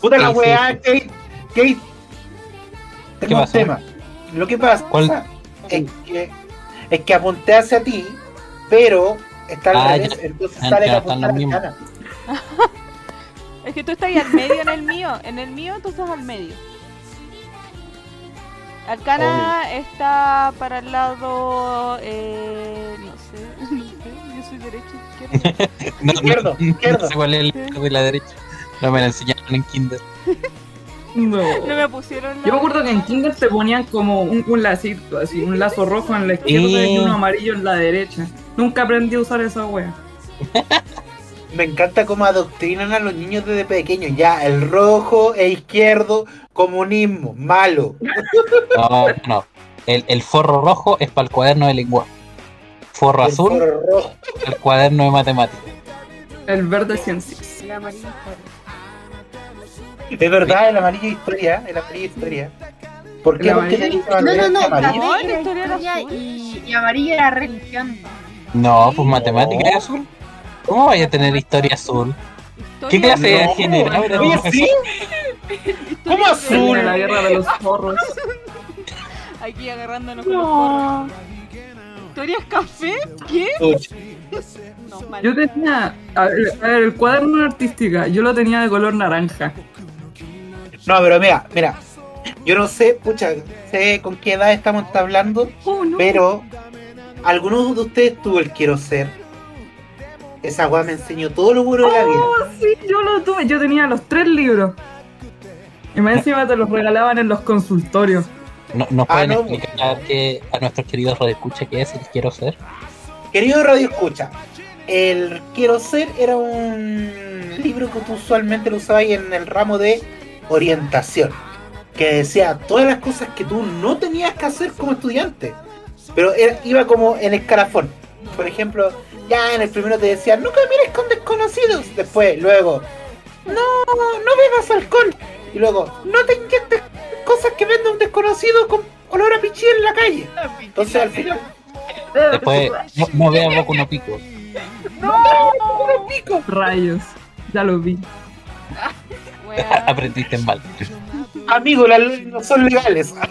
S2: Puta la
S3: sí.
S2: weá, Kate. Kate. Tengo un
S3: pasó?
S2: tema. Lo que pasa
S3: ¿Cuál?
S2: es que, es que apunté hacia ti, pero está al
S3: Ah,
S2: revés,
S3: ya.
S2: entonces
S3: Ya,
S2: sale
S3: ya
S2: que
S3: mismos.
S2: Arcana.
S1: Es que tú estás ahí al medio en el mío. En el mío tú estás al medio. Arcana está para el lado. Eh, no sé, no sé. Yo soy derecha, izquierda.
S3: No,
S2: Izquierdo,
S3: no,
S2: izquierdo.
S3: no sé cuál es el izquierdo de la derecha. No me la enseñaron en Kinder.
S4: No.
S1: No me pusieron.
S4: Yo me acuerdo que en Kinder te ponían como un, un lacito, así, un lazo rojo en la izquierda y uno amarillo en la derecha. Nunca aprendí a usar esa wea.
S2: Me encanta cómo adoctrinan a los niños desde pequeños. Ya, el rojo e izquierdo, comunismo, malo.
S3: No, no. El, el forro rojo es para el cuaderno de lenguaje. Forro
S2: El
S3: azul,
S2: forro rojo.
S3: el cuaderno de matemáticas.
S4: El verde ciencias.
S5: la amarilla.
S2: Es verdad, el amarillo historia, el amarillo historia. ¿Por qué?
S4: El
S2: Porque
S4: amarillo.
S5: No, no, no,
S2: amarillo.
S1: La historia
S5: historia y, y amarilla era religión.
S3: No, pues matemáticas es azul. ¿Cómo vaya a tener historia azul? ¿Qué
S1: Historia
S3: clase de
S2: No,
S3: general
S2: Oye? ¿sí? ¿Cómo azul?
S4: la guerra de los zorros.
S1: Aquí agarrándonos con los porros. ¿Historia es café? ¿Qué? No.
S4: Yo tenía. A ver, a ver, el cuaderno de artística, yo lo tenía de color naranja.
S2: No, pero mira, mira. Yo no sé, pucha, sé con qué edad estamos hablando,
S4: Oh, no.
S2: pero algunos de ustedes tuvo el quiero ser. Esa weá me enseñó todo lo bueno de la vida.
S4: Oh, sí, yo lo tuve. Yo tenía los tres libros. Y más encima te los regalaban en los consultorios.
S3: No, ¿Nos
S2: Ah,
S3: pueden
S2: no.
S3: explicar que a nuestros queridos radioescuchas qué es el quiero ser?
S2: Querido Radio Escucha, el Quiero Ser era un libro que tú usualmente lo usabas en el ramo de orientación, que decía todas las cosas que tú no tenías que hacer como estudiante, pero era- iba como en escalafón. Por ejemplo, ya en el primero te decía, nunca mires con desconocidos, después, luego, no, no bebas alcohol, y luego, no te inyectes cosas que vende un desconocido con olor a pichí en la calle. Entonces al final,
S3: Después, no, no veas Boku no Pico.
S2: ¡no, pico!
S4: Rayos. Ya lo vi.
S3: Aprendiste mal.
S2: Amigo, las leyes no son legales.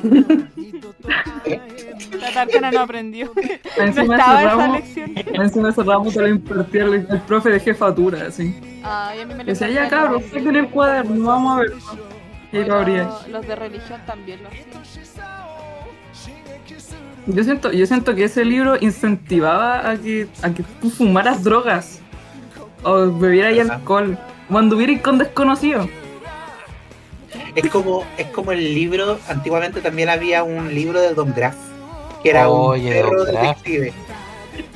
S1: La Tarcana no aprendió. No estaba esa lección.
S4: encima ese ramo te lo impartía el, el profe de jefatura, así.
S1: Ay, a mí me lo
S4: Decía, ya
S1: enseñaron.
S4: cabros, saquen el cuaderno, vamos a ver. Y lo abría.
S1: Los de religión también lo hacían.
S4: Yo siento, yo siento que ese libro incentivaba a que, a que tú fumaras drogas o bebieras alcohol o anduvieras con desconocidos.
S2: Es como, es como el libro, antiguamente también había un libro de Don Graff, que era
S3: Oye,
S2: un perro
S3: Don Graff.
S2: detective.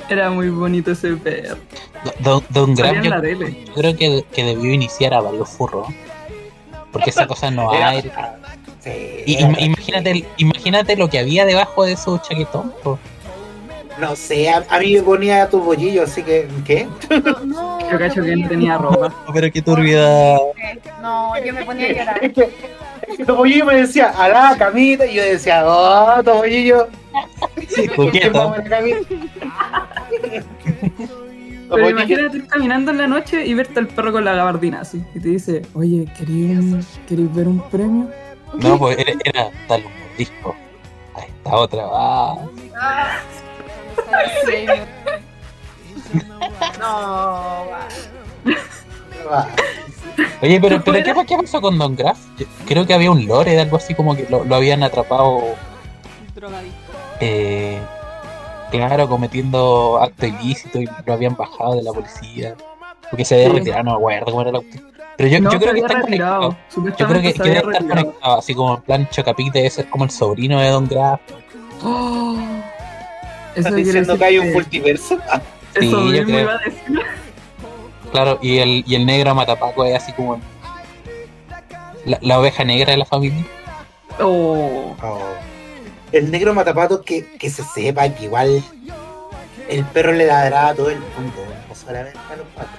S4: Era muy bonito ese perro.
S3: Don, Don Graf
S4: Salía en
S3: yo, creo que, que debió iniciar a varios furros. Porque esa cosa no
S2: Era-
S3: hay.
S2: Sí,
S3: Y imagínate, imagínate lo que había debajo de su chaquetón. po.
S2: No sé, a, a mí me ponía tu bollillo, así que. ¿Qué?
S5: No, no,
S4: Yo cacho que no
S5: te
S4: tenía ropa.
S3: Pero qué turbidad.
S5: No, yo me ponía a llorar.
S2: Es que, es que tu bollillo me decía, a la camita, y yo decía, oh, tu bollillo.
S3: Coqueto.
S2: Vamos a la camita. Tu
S4: Pero
S2: bollillo.
S4: imagínate ir caminando en la noche y verte al perro con la gabardina así. Y te dice, oye, ¿queréis, un- ¿queréis ver un premio?
S3: No, pues era, era tal un disco. A esta otra va.
S5: Ah,
S1: Disclaimer.
S5: no, va.
S3: Oye, pero, pero ¿qué, ¿qué pasó con Don Graff? Yo creo que había un lore de algo así como que lo, lo habían atrapado,
S1: Drogadicto.
S3: eh, claro, cometiendo acto ilícito y lo habían bajado de la policía. Porque se había
S4: Sí.
S3: retirado, no me acuerdo cómo era la cuestión. Pero yo,
S4: no,
S3: yo creo que
S4: retirado.
S3: conectados. Yo creo que, debe estar conectado, así como en plan Chocapic debe ser como el sobrino de Don Graff.
S4: Oh,
S2: ¿Estás
S4: quiere
S2: diciendo
S4: decir
S2: que hay un multiverso? Ah,
S4: Eso
S3: Sí, yo
S4: mismo
S3: creo.
S4: iba a decir.
S3: Claro, y el, y el negro Matapaco es así como la, la oveja negra de la familia.
S4: Oh,
S2: oh. El negro matapato que, que se sepa que igual el perro le ladraba a todo el mundo, no solamente a los patos.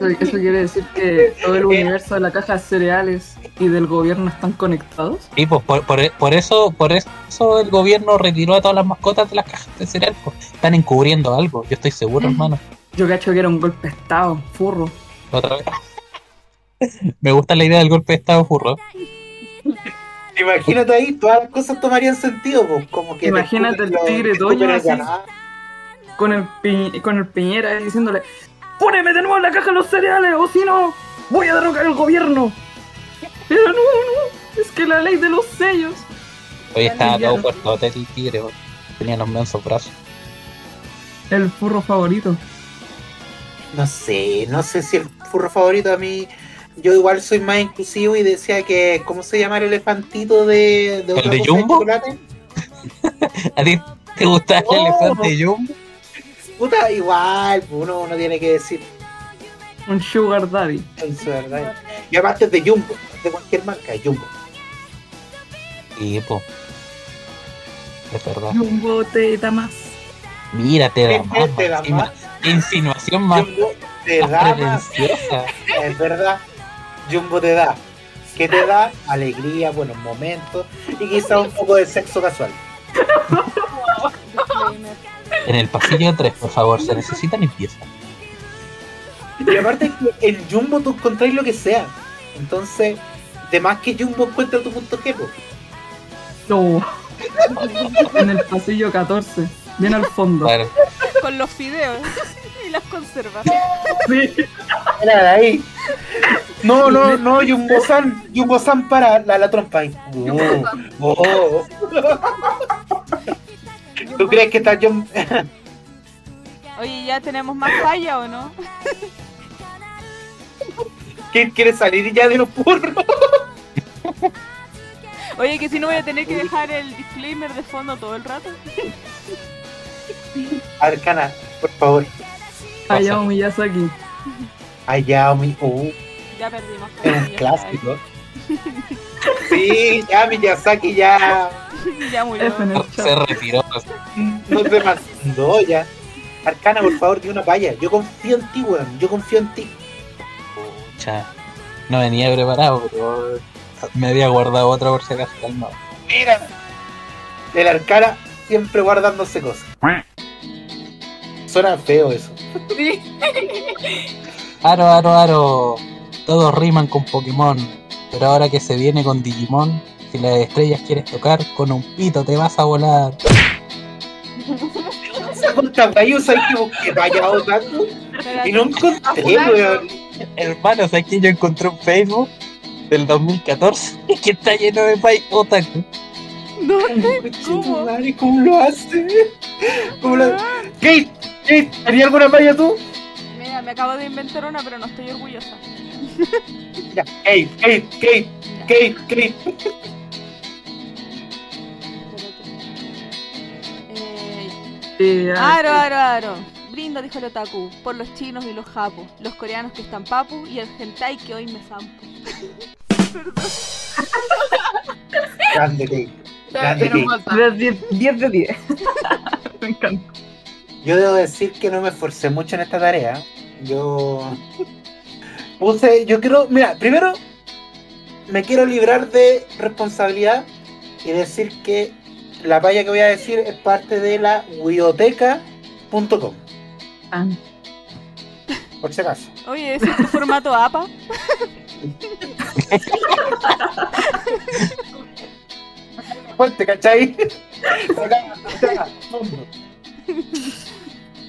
S4: Eso quiere decir que todo el universo de la caja de cereales y del gobierno están conectados.
S3: Y pues por, por, por eso por eso el gobierno retiró a todas las mascotas de las cajas de cereal. pues. Están encubriendo algo, yo estoy seguro,
S4: Mm.
S3: hermano.
S4: Yo cacho que era un golpe de estado, furro.
S3: Otra vez. Me gusta la idea del golpe de estado furro.
S2: Imagínate ahí, todas las cosas tomarían sentido, pues, como que
S4: Imagínate
S2: te
S4: el tigre Toño así. Con el, pi- con el piñera ahí diciéndole, ¡Póneme de nuevo en la caja los cereales o si no, voy a derrocar el gobierno! Pero no, no, es que la ley de los sellos.
S3: Hoy estaba todo
S4: ya.
S3: puertote el tigre, tenía los mensos brazos.
S4: El furro favorito.
S2: No sé, no sé si el furro favorito a mí. Yo igual soy más inclusivo y decía que, ¿cómo se llama el elefantito de, de
S3: ¿El de Jumbo?
S2: chocolate?
S3: ¿A ti te gusta el
S2: Oh.
S3: elefante Jumbo?
S2: Puta, igual, pues, uno, uno tiene que decir
S4: Un sugar daddy.
S2: eso, ¿verdad? Y aparte es de Jumbo, de cualquier marca, es Jumbo.
S3: Sí, po. Es verdad.
S4: Jumbo te da más.
S3: Mira, te da más.
S2: te da
S3: encima.
S2: más.
S3: Insinuación más,
S2: Jumbo te
S3: más
S2: da más, es verdad. Jumbo te da. ¿Qué te da? Alegría, buenos momentos y quizá un poco de sexo casual.
S3: En el pasillo 3, por favor, se necesita limpieza.
S2: Y aparte que en Jumbo tú encontráis lo que sea. Entonces, de más que Jumbo encuentra tu punto G, pues.
S4: No. en el pasillo 14. Bien al fondo.
S3: Claro.
S1: Con los fideos y las conservas.
S4: Sí.
S2: Era de ahí. No, no, no, Jumbo San, Jumbo San para la, la trompa ahí. Oh, oh. ¿Tú crees que está Jumbo?
S1: Oye, ¿ya tenemos más falla o no?
S2: ¿Quién quiere salir ya de los burros?
S1: Oye, que si no voy a tener que dejar el disclaimer de fondo todo el rato.
S2: Arcana, por favor.
S4: Hayao Miyazaki.
S2: Allá, mi. Uh,
S1: Ya perdimos.
S2: es un
S1: Ya
S2: clásico. Sí, ya Miyazaki ya.
S1: Ya murió.
S3: Se retiró.
S2: no se mandó ya. Arcana, por favor, di una palla. Yo confío en ti, weón. Yo confío en ti.
S3: Pucha. No venía preparado, pero me había guardado otra por si acaso. calmado.
S2: Mira. El Arcana siempre guardándose cosas. Suena feo eso.
S5: Sí.
S3: Aro, aro, aro. Todos riman con Pokémon. Pero ahora que se viene con Digimon, si las estrellas quieres tocar, con un pito te vas a volar.
S2: Puta, ahí usáis que vaya
S1: Espérate.
S2: y no encontré, weón.
S3: Hermano, ¿sabes que yo encontré un Facebook del 2014 que está lleno de pay otaku?
S1: ¿Dónde? ¿Cómo?
S2: ¿Cómo lo hace? ¿Cómo lo Kate, Kate, ¿tenías alguna palla tú?
S1: Mira, me acabo de inventar una, pero no estoy orgullosa.
S2: Ya, Kate, Kate, Kate, Kate, Kate.
S1: Eh, Aro, aro, aro. Brindo, dijo el otaku, por los chinos y los japos, los coreanos que están papu y el hentai que hoy me zampo.
S2: Grande, Kate. Grande,
S4: 10 10 de 10. Me encanta.
S2: Yo debo decir que no me esforcé mucho en esta tarea. Yo puse, yo quiero, mira, primero me quiero librar de responsabilidad y decir que la palla que voy a decir es parte de la wioteca.com,
S4: Ah,
S2: por si acaso.
S1: Oye, ¿ese es tu formato APA?
S2: Fuente, ¿cachai? Acá.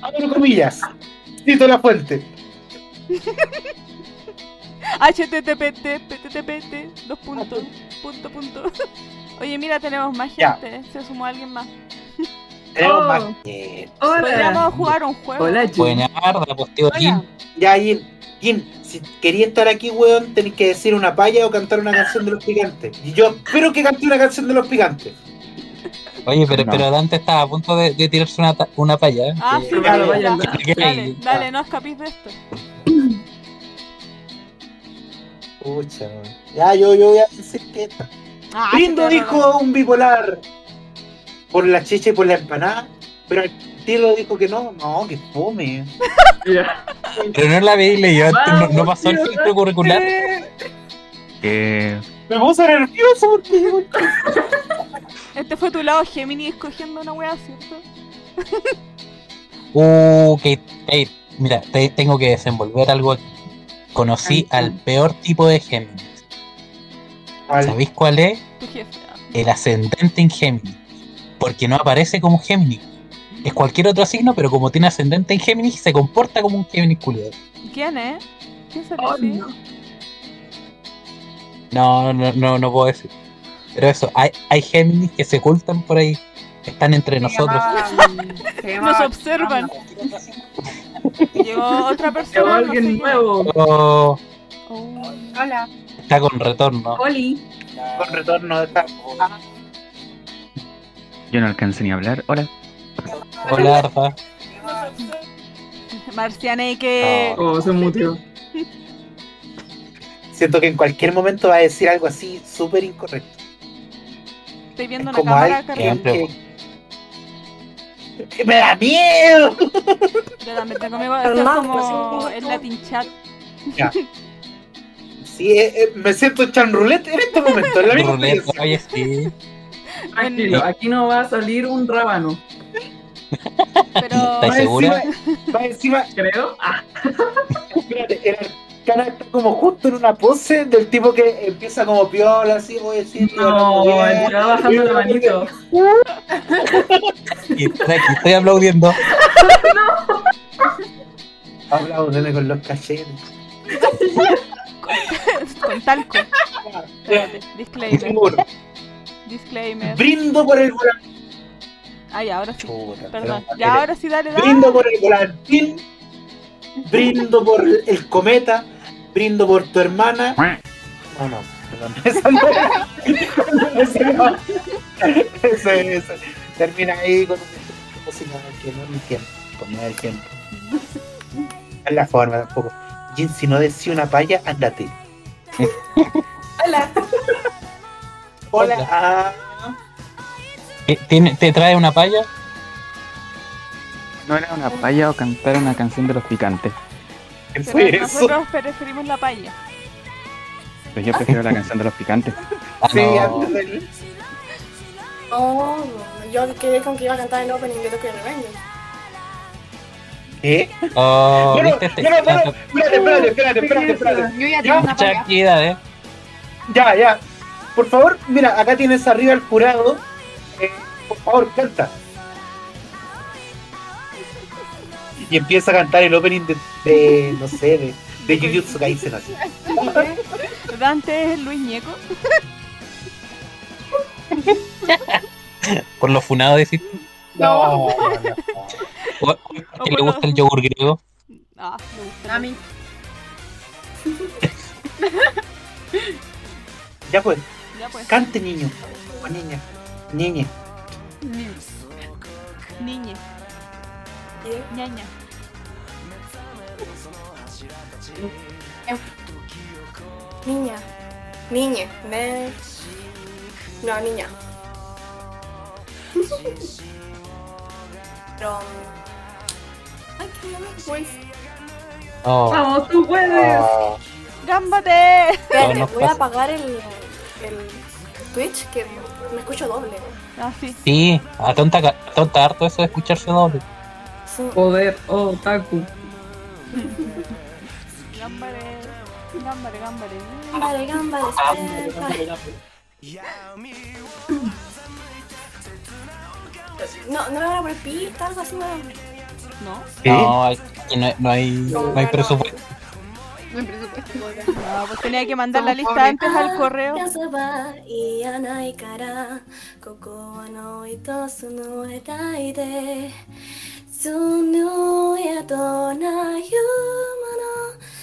S2: Abro comillas. Cito la fuente.
S1: HTTPT, PTTPT, dos puntos, punto, punto. Oye, mira, tenemos más gente. Se sumó alguien más.
S2: Tenemos
S4: Oh.
S2: más. Eh,
S4: Hola.
S1: Podríamos jugar un juego.
S4: Hola, Jim.
S3: Buena arda, pues.
S2: Ya, Jin, Jin, si quería estar aquí, weón, tenés que decir una palla o cantar una canción de los picantes. Y yo espero que cante una canción de los picantes.
S3: Oye, pero,
S2: No.
S3: pero Dante estaba a punto de, de tirarse una, una palla. ¿eh?
S1: Ah, sí,
S4: claro,
S1: dale,
S4: vaya,
S1: ya.
S3: ¿qué
S1: dale, dale, no escapís de esto.
S2: Pucha. Ya, yo, yo voy a decir que.
S1: Ah, te
S2: dijo un bipolar por la chicha y por la empanada, pero el tiro dijo que no, no, que fome.
S3: Pero no la veí leído antes, no, pasó el filtro curricular.
S6: Eh,
S2: Me puse nervioso porque
S1: Este fue tu lado Gemini escogiendo una wea, ¿cierto?
S3: Uh, que, mira, te- tengo que desenvolver algo aquí. Conocí
S4: Ay,
S3: al peor tipo de Géminis. ¿Sabéis cuál es? El ascendente en Géminis. Porque no aparece como Géminis. Es cualquier otro signo, pero como tiene ascendente en Géminis, se comporta como un Géminis culiado.
S1: ¿Quién es? ¿Quién
S4: Oh, no.
S3: No, no, no, no puedo decir. Pero eso, hay, hay Géminis que se ocultan por ahí. Están entre nosotros.
S1: Nos observan. Llegó otra
S4: Llegó
S1: persona. no
S4: alguien
S1: sé
S4: nuevo.
S3: Oh,
S1: Oh.
S5: Hola.
S3: está con retorno.
S4: Oli.
S2: con retorno de esta.
S6: yo no alcancé ni a hablar. Hola.
S3: Hola, Arda.
S1: Marcianeque.
S4: Oh, se mutió.
S2: Siento que en cualquier momento va a decir algo así súper incorrecto.
S1: Estoy viendo
S2: Es
S1: una
S2: como
S1: cámara
S2: que... me da miedo.
S1: Yo también tengo miedo. Esto es como el Latin Chat.
S2: Sí, eh, eh, me siento echan roulette en este momento. En la misma experiencia.
S3: oye, sí.
S4: Tranquilo, aquí no va a salir un rábano.
S1: Pero.
S3: ¿Estáis
S2: Va
S3: segura?
S2: encima, va encima,
S4: Creo. Ah,
S2: espérate, el arcana está como justo en una pose del tipo que empieza como piola, así, voy a decir.
S4: no, va bajando la manito.
S3: Y estoy aquí, estoy aplaudiendo.
S2: Aplaudeme con los cachetes.
S1: con talco. Espérate. Disclaimer. Disclaimer.
S2: Brindo por el volantín.
S1: Ya, ahora sí.
S2: Chuta,
S1: Perdón. Ya, ahora sí, dale, dale.
S2: Brindo por el volantín. Brindo por el cometa. Brindo por tu hermana. No, no, perdón. Esa no era. Esa no. Ese, ese. Termina ahí con un música que no entiendo. Con nada del tiempo. Es la forma tampoco. Jin, si no decía una paya, ándate.
S5: Hola.
S2: Hola.
S3: Hola.
S2: Ah,
S3: ¿Te- tiene- ¿Te trae una palla?
S6: No era una palla o cantar una canción de los picantes.
S2: ¿qué
S1: Pero
S2: fue eso?
S1: nosotros preferimos la paella.
S6: Pero yo prefiero la canción de los picantes.
S2: Sí,
S3: no.
S7: Oh, yo quedé con que iba a cantar el opening de Tokyo Revengers.
S2: ¿Qué?
S3: Oh,
S2: No, no,
S3: ¿viste este?
S2: no, no, no, espérate, espérate, espérate, espérate, espérate.
S5: Yo ya
S2: Ya,
S5: tengo una
S3: actividad, ¿eh?
S2: Ya, ya. Por favor, mira, acá tienes arriba al jurado. Eh, por favor, canta. Y empieza a cantar el opening de, de no sé, de, de Jujutsu Kaisen así.
S1: Dante es Luis Ñeco.
S3: Por los funados, decís.
S2: No, no, no.
S3: ¿O- o
S1: O
S3: ¿Que le gusta el yogur griego?
S1: Ah, me gusta.
S5: A mí.
S2: Ya pues,
S1: Ya pues.
S2: cante niño. O niña. Niña.
S1: Niñe.
S7: ¿Y?
S1: Ñaña.
S7: Niña. Niña. Ne... No, niña. Pero. pues.
S3: Oh,
S4: Vamos, tú puedes.
S2: Ah,
S1: ¡Gámbate!
S7: Espérate, voy a apagar el, el Twitch que me escucho doble.
S1: Ah, sí.
S3: sí, a tonta, tonta harto eso de escucharse doble.
S7: Sí.
S4: Poder, oh, Taku.
S1: Gámbare. Gámbare, gámbare.
S7: Gambare, gambare, espera. No, no le van a poner pista, algo así.
S1: ¿No?
S3: No, aquí no, hay- no hay, no hay presupuesto.
S5: No hay presupuesto.
S1: No, pues tenía que mandar la lista antes al correo.
S7: その宿な夢の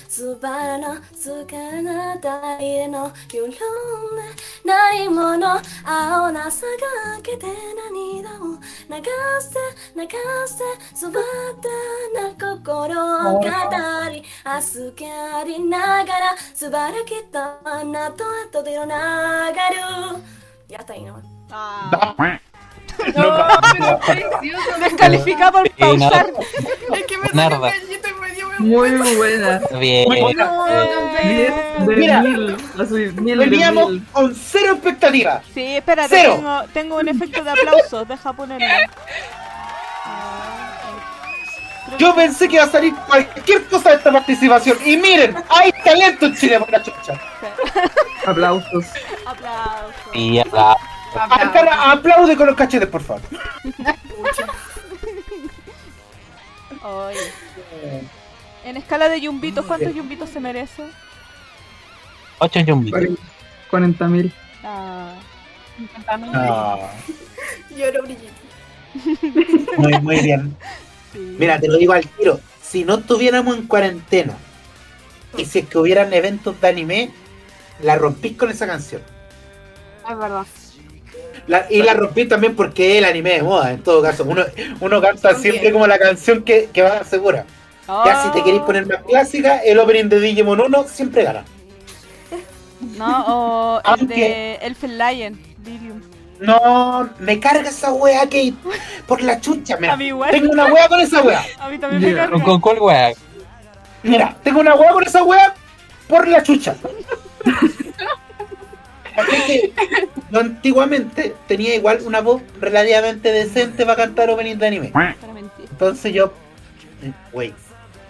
S7: 素晴らのすかな太への揺らんでないもの青なさがけて涙を流せ流せそばだな心を語り明日けありながら素晴らきとあなたとで流れるやったいいの
S1: ああ
S2: no,
S5: Precioso.
S1: descalificado por pausar.
S5: Es que me un gallito y me dio
S4: Muy buena.
S3: Bien.
S4: De
S2: Mira. Veníamos
S4: mil.
S2: con cero expectativas.
S1: Sí, espérate, tengo, tengo un efecto de aplausos, deja ponerlo.
S2: Yo pensé que iba a salir cualquier cosa de esta participación. Y miren, hay talento en Chile por la chucha.
S4: Aplausos.
S1: Aplausos.
S3: Y la-
S2: Aplaude con los cachetes, por favor.
S1: Oye. En escala de yumbitos, ¿cuántos yumbitos se merece?
S3: ocho yumbitos.
S4: 40 mil.
S1: Ah,
S2: Ah,
S7: lloro brillito
S2: muy, muy bien.
S1: sí.
S2: Mira, te lo digo al tiro. Si no estuviéramos en cuarentena y si es que hubieran eventos de anime, la rompís con esa canción.
S5: Es verdad.
S2: La- y la rompí también porque es el anime de moda, en todo caso. Uno, uno canta
S7: También.
S2: siempre como la canción que, que va segura. Ya si te queréis poner más clásica, el opening de Digimon 1 siempre gana.
S1: No, o el
S2: Aunque-
S1: de Elfen Lion, Lilium.
S2: No, me carga esa wea, Kate. Por la chucha, mira.
S1: A mí igual.
S2: Tengo una wea con esa wea.
S1: A mí también me
S4: Yeah.
S1: carga.
S3: ¿Con cuál wea?
S2: Mira, tengo una wea con esa wea por la chucha. Así que yo antiguamente tenía igual una voz relativamente decente para cantar opening de anime. Entonces yo. eh, Wey.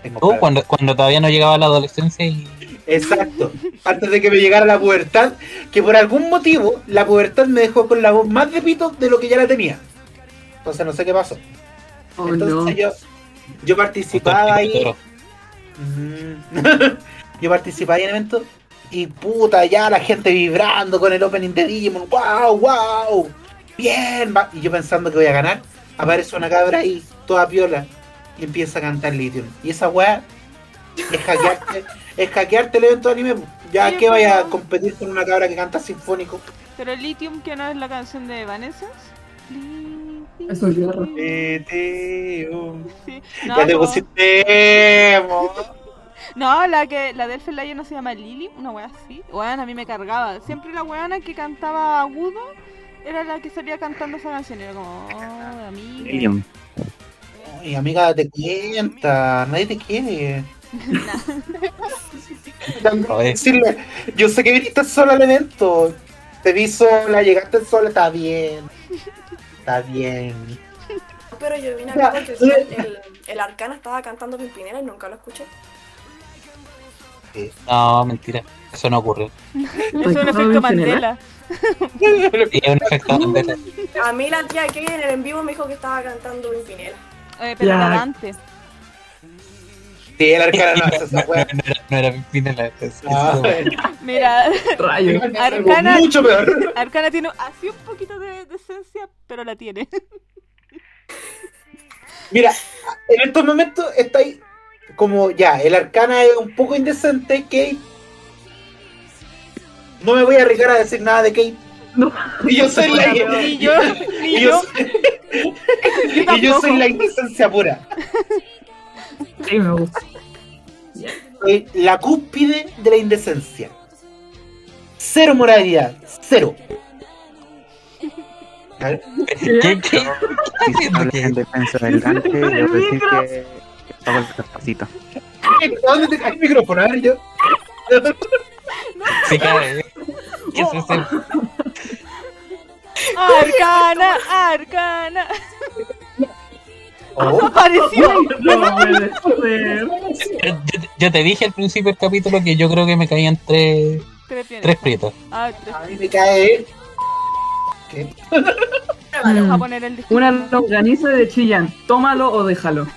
S2: tengo
S3: Uh,
S2: para-
S3: cuando, cuando todavía no llegaba la adolescencia y
S2: Exacto. Antes de que me llegara la pubertad, que por algún motivo la pubertad me dejó con la voz más de pito de lo que ya la tenía. Entonces no sé qué pasó.
S4: Oh,
S2: Entonces
S4: no.
S2: yo, yo participaba ahí. Mm. yo participaba en eventos y puta, ya la gente vibrando con el opening de Digimon. ¡Wow! ¡Wow! Bien, va. Y yo pensando que voy a ganar, aparece una cabra ahí, toda piola, y empieza a cantar Lithium. Y esa weá es hackearte, es hackearte el evento de anime. Ya que vaya a competir con una cabra que canta sinfónico.
S1: Pero Lithium, que no es la canción de Evanescence.
S4: Eso es guerra.
S2: Lithium.
S1: Sí.
S2: ya te
S1: No,
S2: pusiste.
S1: No, la que la de Elfen Lion no se llama Lily, una wea así. Weón, a mí me cargaba. Siempre la weona que cantaba agudo era la que salía cantando esa canción. Y era como, oh, amiga.
S6: Lilium.
S2: Ay, amiga, date cuenta, nadie te quiere.
S3: Oye.
S2: Decirle, yo sé que viniste sola al evento. Te vi sola, llegaste sola, está bien. Está bien.
S7: pero yo vine acá porque el, el, el Arcana estaba cantando Pimpinela y nunca lo escuché
S3: No, mentira. Eso no ocurrió.
S1: Es un
S4: Ay,
S1: efecto
S4: ¿no,
S1: Mandela.
S3: Y es un efecto Mandela.
S7: a mí la tía que en el en vivo me dijo que estaba cantando Pimpinela
S1: Eh, pero era Dante.
S2: Sí, el arcana no
S3: No, no era, no era Pimpinela,
S2: Ah,
S1: Mira,
S4: Rayo.
S1: Arcana-
S2: mucho peor.
S1: Arcana tiene así un poquito de, de esencia, pero la tiene.
S2: Mira, en estos momentos está ahí como ya, el arcana es un poco indecente, Kate. No me voy a arriesgar a decir nada de Kate.
S4: No.
S2: Y yo soy la,
S1: Ni yo, ni
S2: y yo
S1: yo.
S2: soy-
S1: Yo
S2: y yo soy
S1: tampoco.
S2: la indecencia pura.
S4: Sí, me gusta.
S2: Soy la cúspide de la indecencia. Cero moralidad, cero.
S3: ¿Qué, qué, qué qué?
S6: En defensa del Dante,
S4: Con el
S6: debo decir
S4: micro.
S6: que que pago el despacito.
S2: ¿Dónde te cae el micrófono? A ver, yo.
S3: Se cae. ¿Qué es ese?
S1: Arcana, arcana.
S2: Oh,
S1: Apareció.
S4: No puede ser.
S3: Yo, yo- yo te dije al principio del capítulo que yo creo que me caían tres,
S1: Tres
S3: tres prietos.
S1: Ah, tres.
S2: a mí me cae. ¿Qué?
S1: Vamos a poner el disco.
S4: Una longaniza de Chillán. Tómalo o déjalo.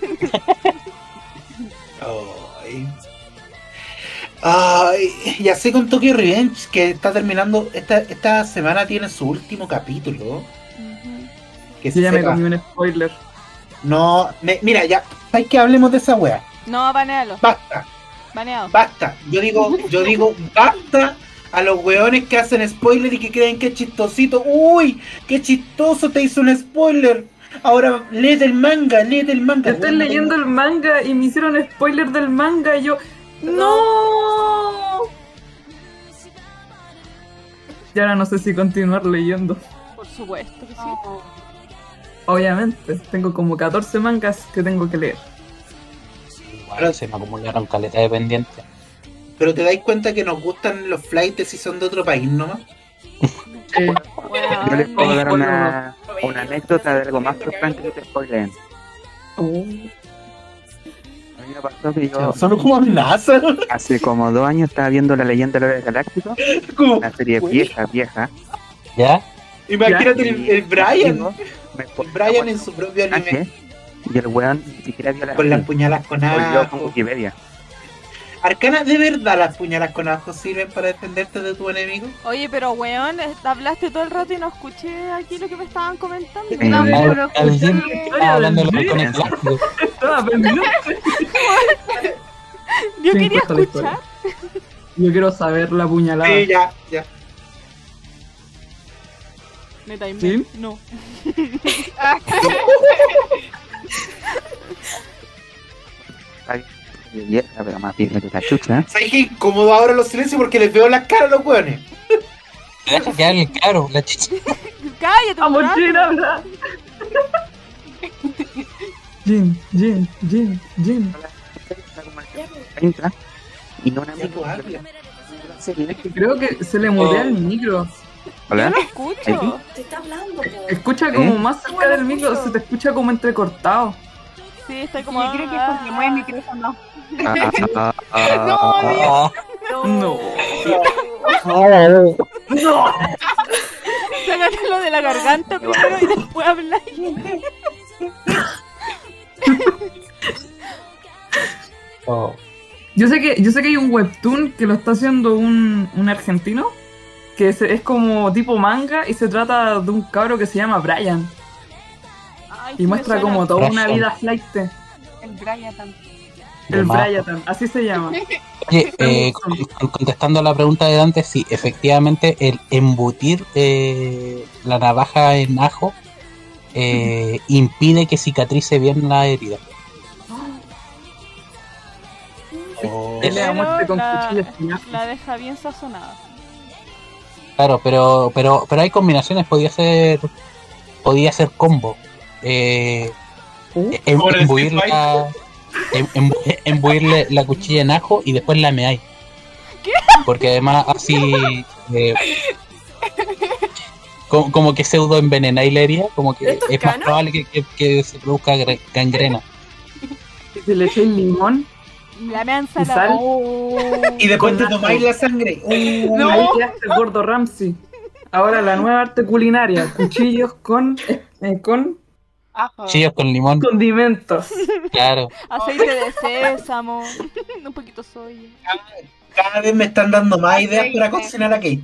S2: Ay. Ay, ya sé con Tokyo Revenge que está terminando. Esta, esta semana tiene su último capítulo. Que
S4: Yo
S2: se
S4: ya me
S2: sepa.
S4: comí un spoiler.
S2: No, me- mira, ya. Hay que hablemos de esa wea.
S1: No, banealo.
S2: Basta,
S1: Baneado.
S2: basta. Yo digo, yo digo, basta a los weones que hacen spoiler y que creen que es chistosito. Uy, qué chistoso te hizo un spoiler. Ahora léete el manga, léete el manga.
S4: Estoy leyendo el manga y me hicieron spoiler del manga y yo. ¡No! Y ahora no sé si continuar leyendo.
S1: Por supuesto que sí.
S4: Obviamente, tengo como 14 mangas que tengo que leer.
S3: Igual se me acumularon caletas de pendientes.
S2: Pero te dais cuenta que nos gustan los flights si son de otro país, ¿no?
S4: Eh,
S6: Yo les puedo dar una, una anécdota de algo más frustrante que te spoileen.
S4: oh,
S6: A mí me pasó que yo
S2: Son como amenazas.
S6: hace como dos años estaba viendo La leyenda de los galácticos,
S2: Como-
S6: una serie vieja, vieja.
S3: ¿Ya?
S2: Imagínate el, el Brian.
S6: Me
S2: El Brian en su propio anime.
S6: personaje, Y el weón ni siquiera vio la
S2: Con las puñalas con ajo.
S6: Wikipedia.
S2: Arcana, ¿de verdad las puñalas con ajo sirven para defenderte de tu enemigo?
S1: Oye, pero weón, hablaste todo el rato y no escuché aquí lo que me estaban comentando. No, no
S3: Alguien
S1: escuché.
S3: estaba hablando halcones galácticos.
S4: estaba pendiente.
S1: Yo quería escuchar.
S4: Yo quiero saber la puñalada.
S2: Sí, ya, ya.
S1: Neta, y me-
S4: ¿Sí?
S1: No.
S6: Bien, de vieja, pero más vieja que la chucha.
S2: ¿Sabes qué incómodo ahora los silencios porque les veo las caras a los hueones?
S3: Deja que hable claro, la chicha.
S1: Cállate,
S4: ¡Vamos. Jin, habla! Jin, Jin, Jin, Jin.
S6: Está el- y no una serie.
S4: Creo que se le mutea el micro.
S6: Hola.
S1: No escucho.
S7: Te está hablando, po.
S4: Escucha como más cerca del micro, se te escucha como entrecortado.
S1: Sí, estoy como.
S5: Yo creo que es porque mueve el micrófono.
S6: Ah, ah, ah,
S1: No,
S4: No.
S2: No.
S1: Sácatelo de la garganta primero y después hablar.
S3: Oh.
S4: Yo sé que, yo sé que hay un webtoon que lo está haciendo un, un argentino, que es, es como tipo manga y se trata de un cabro que se llama Brian.
S1: Ay,
S4: Y muestra como toda una vida flight.
S5: El Brian también.
S4: El. Brian, así se llama.
S3: Oye, eh, con- con- contestando a la pregunta de Dante, sí, efectivamente el embutir eh, la navaja en ajo eh, impide que cicatrice bien la herida.
S2: Oh.
S1: La-
S4: espinazos.
S1: La deja bien sazonada.
S3: Claro, pero pero pero hay combinaciones, podía ser podía ser combo. Eh, la, em- embuirle la cuchilla en ajo y después la meáis. Porque además así eh, como, como que pseudo envenenáis la herida, como que
S7: ¿Esto es
S3: es más probable que, que- que se produzca gre- gangrena.
S4: Y si le echáis limón,
S1: La me
S4: sal?
S1: ensalada.
S2: Y después te tomáis la sangre. Uh,
S4: ahí quedaste gordo Ramsey. Ahora la nueva arte culinaria, cuchillos con, eh, con
S5: Ajo.
S3: Chillos con limón,
S4: condimentos.
S3: claro.
S1: Aceite de sésamo. Un poquito soya.
S2: Cada vez me están dando más ideas para cocinar a Kate.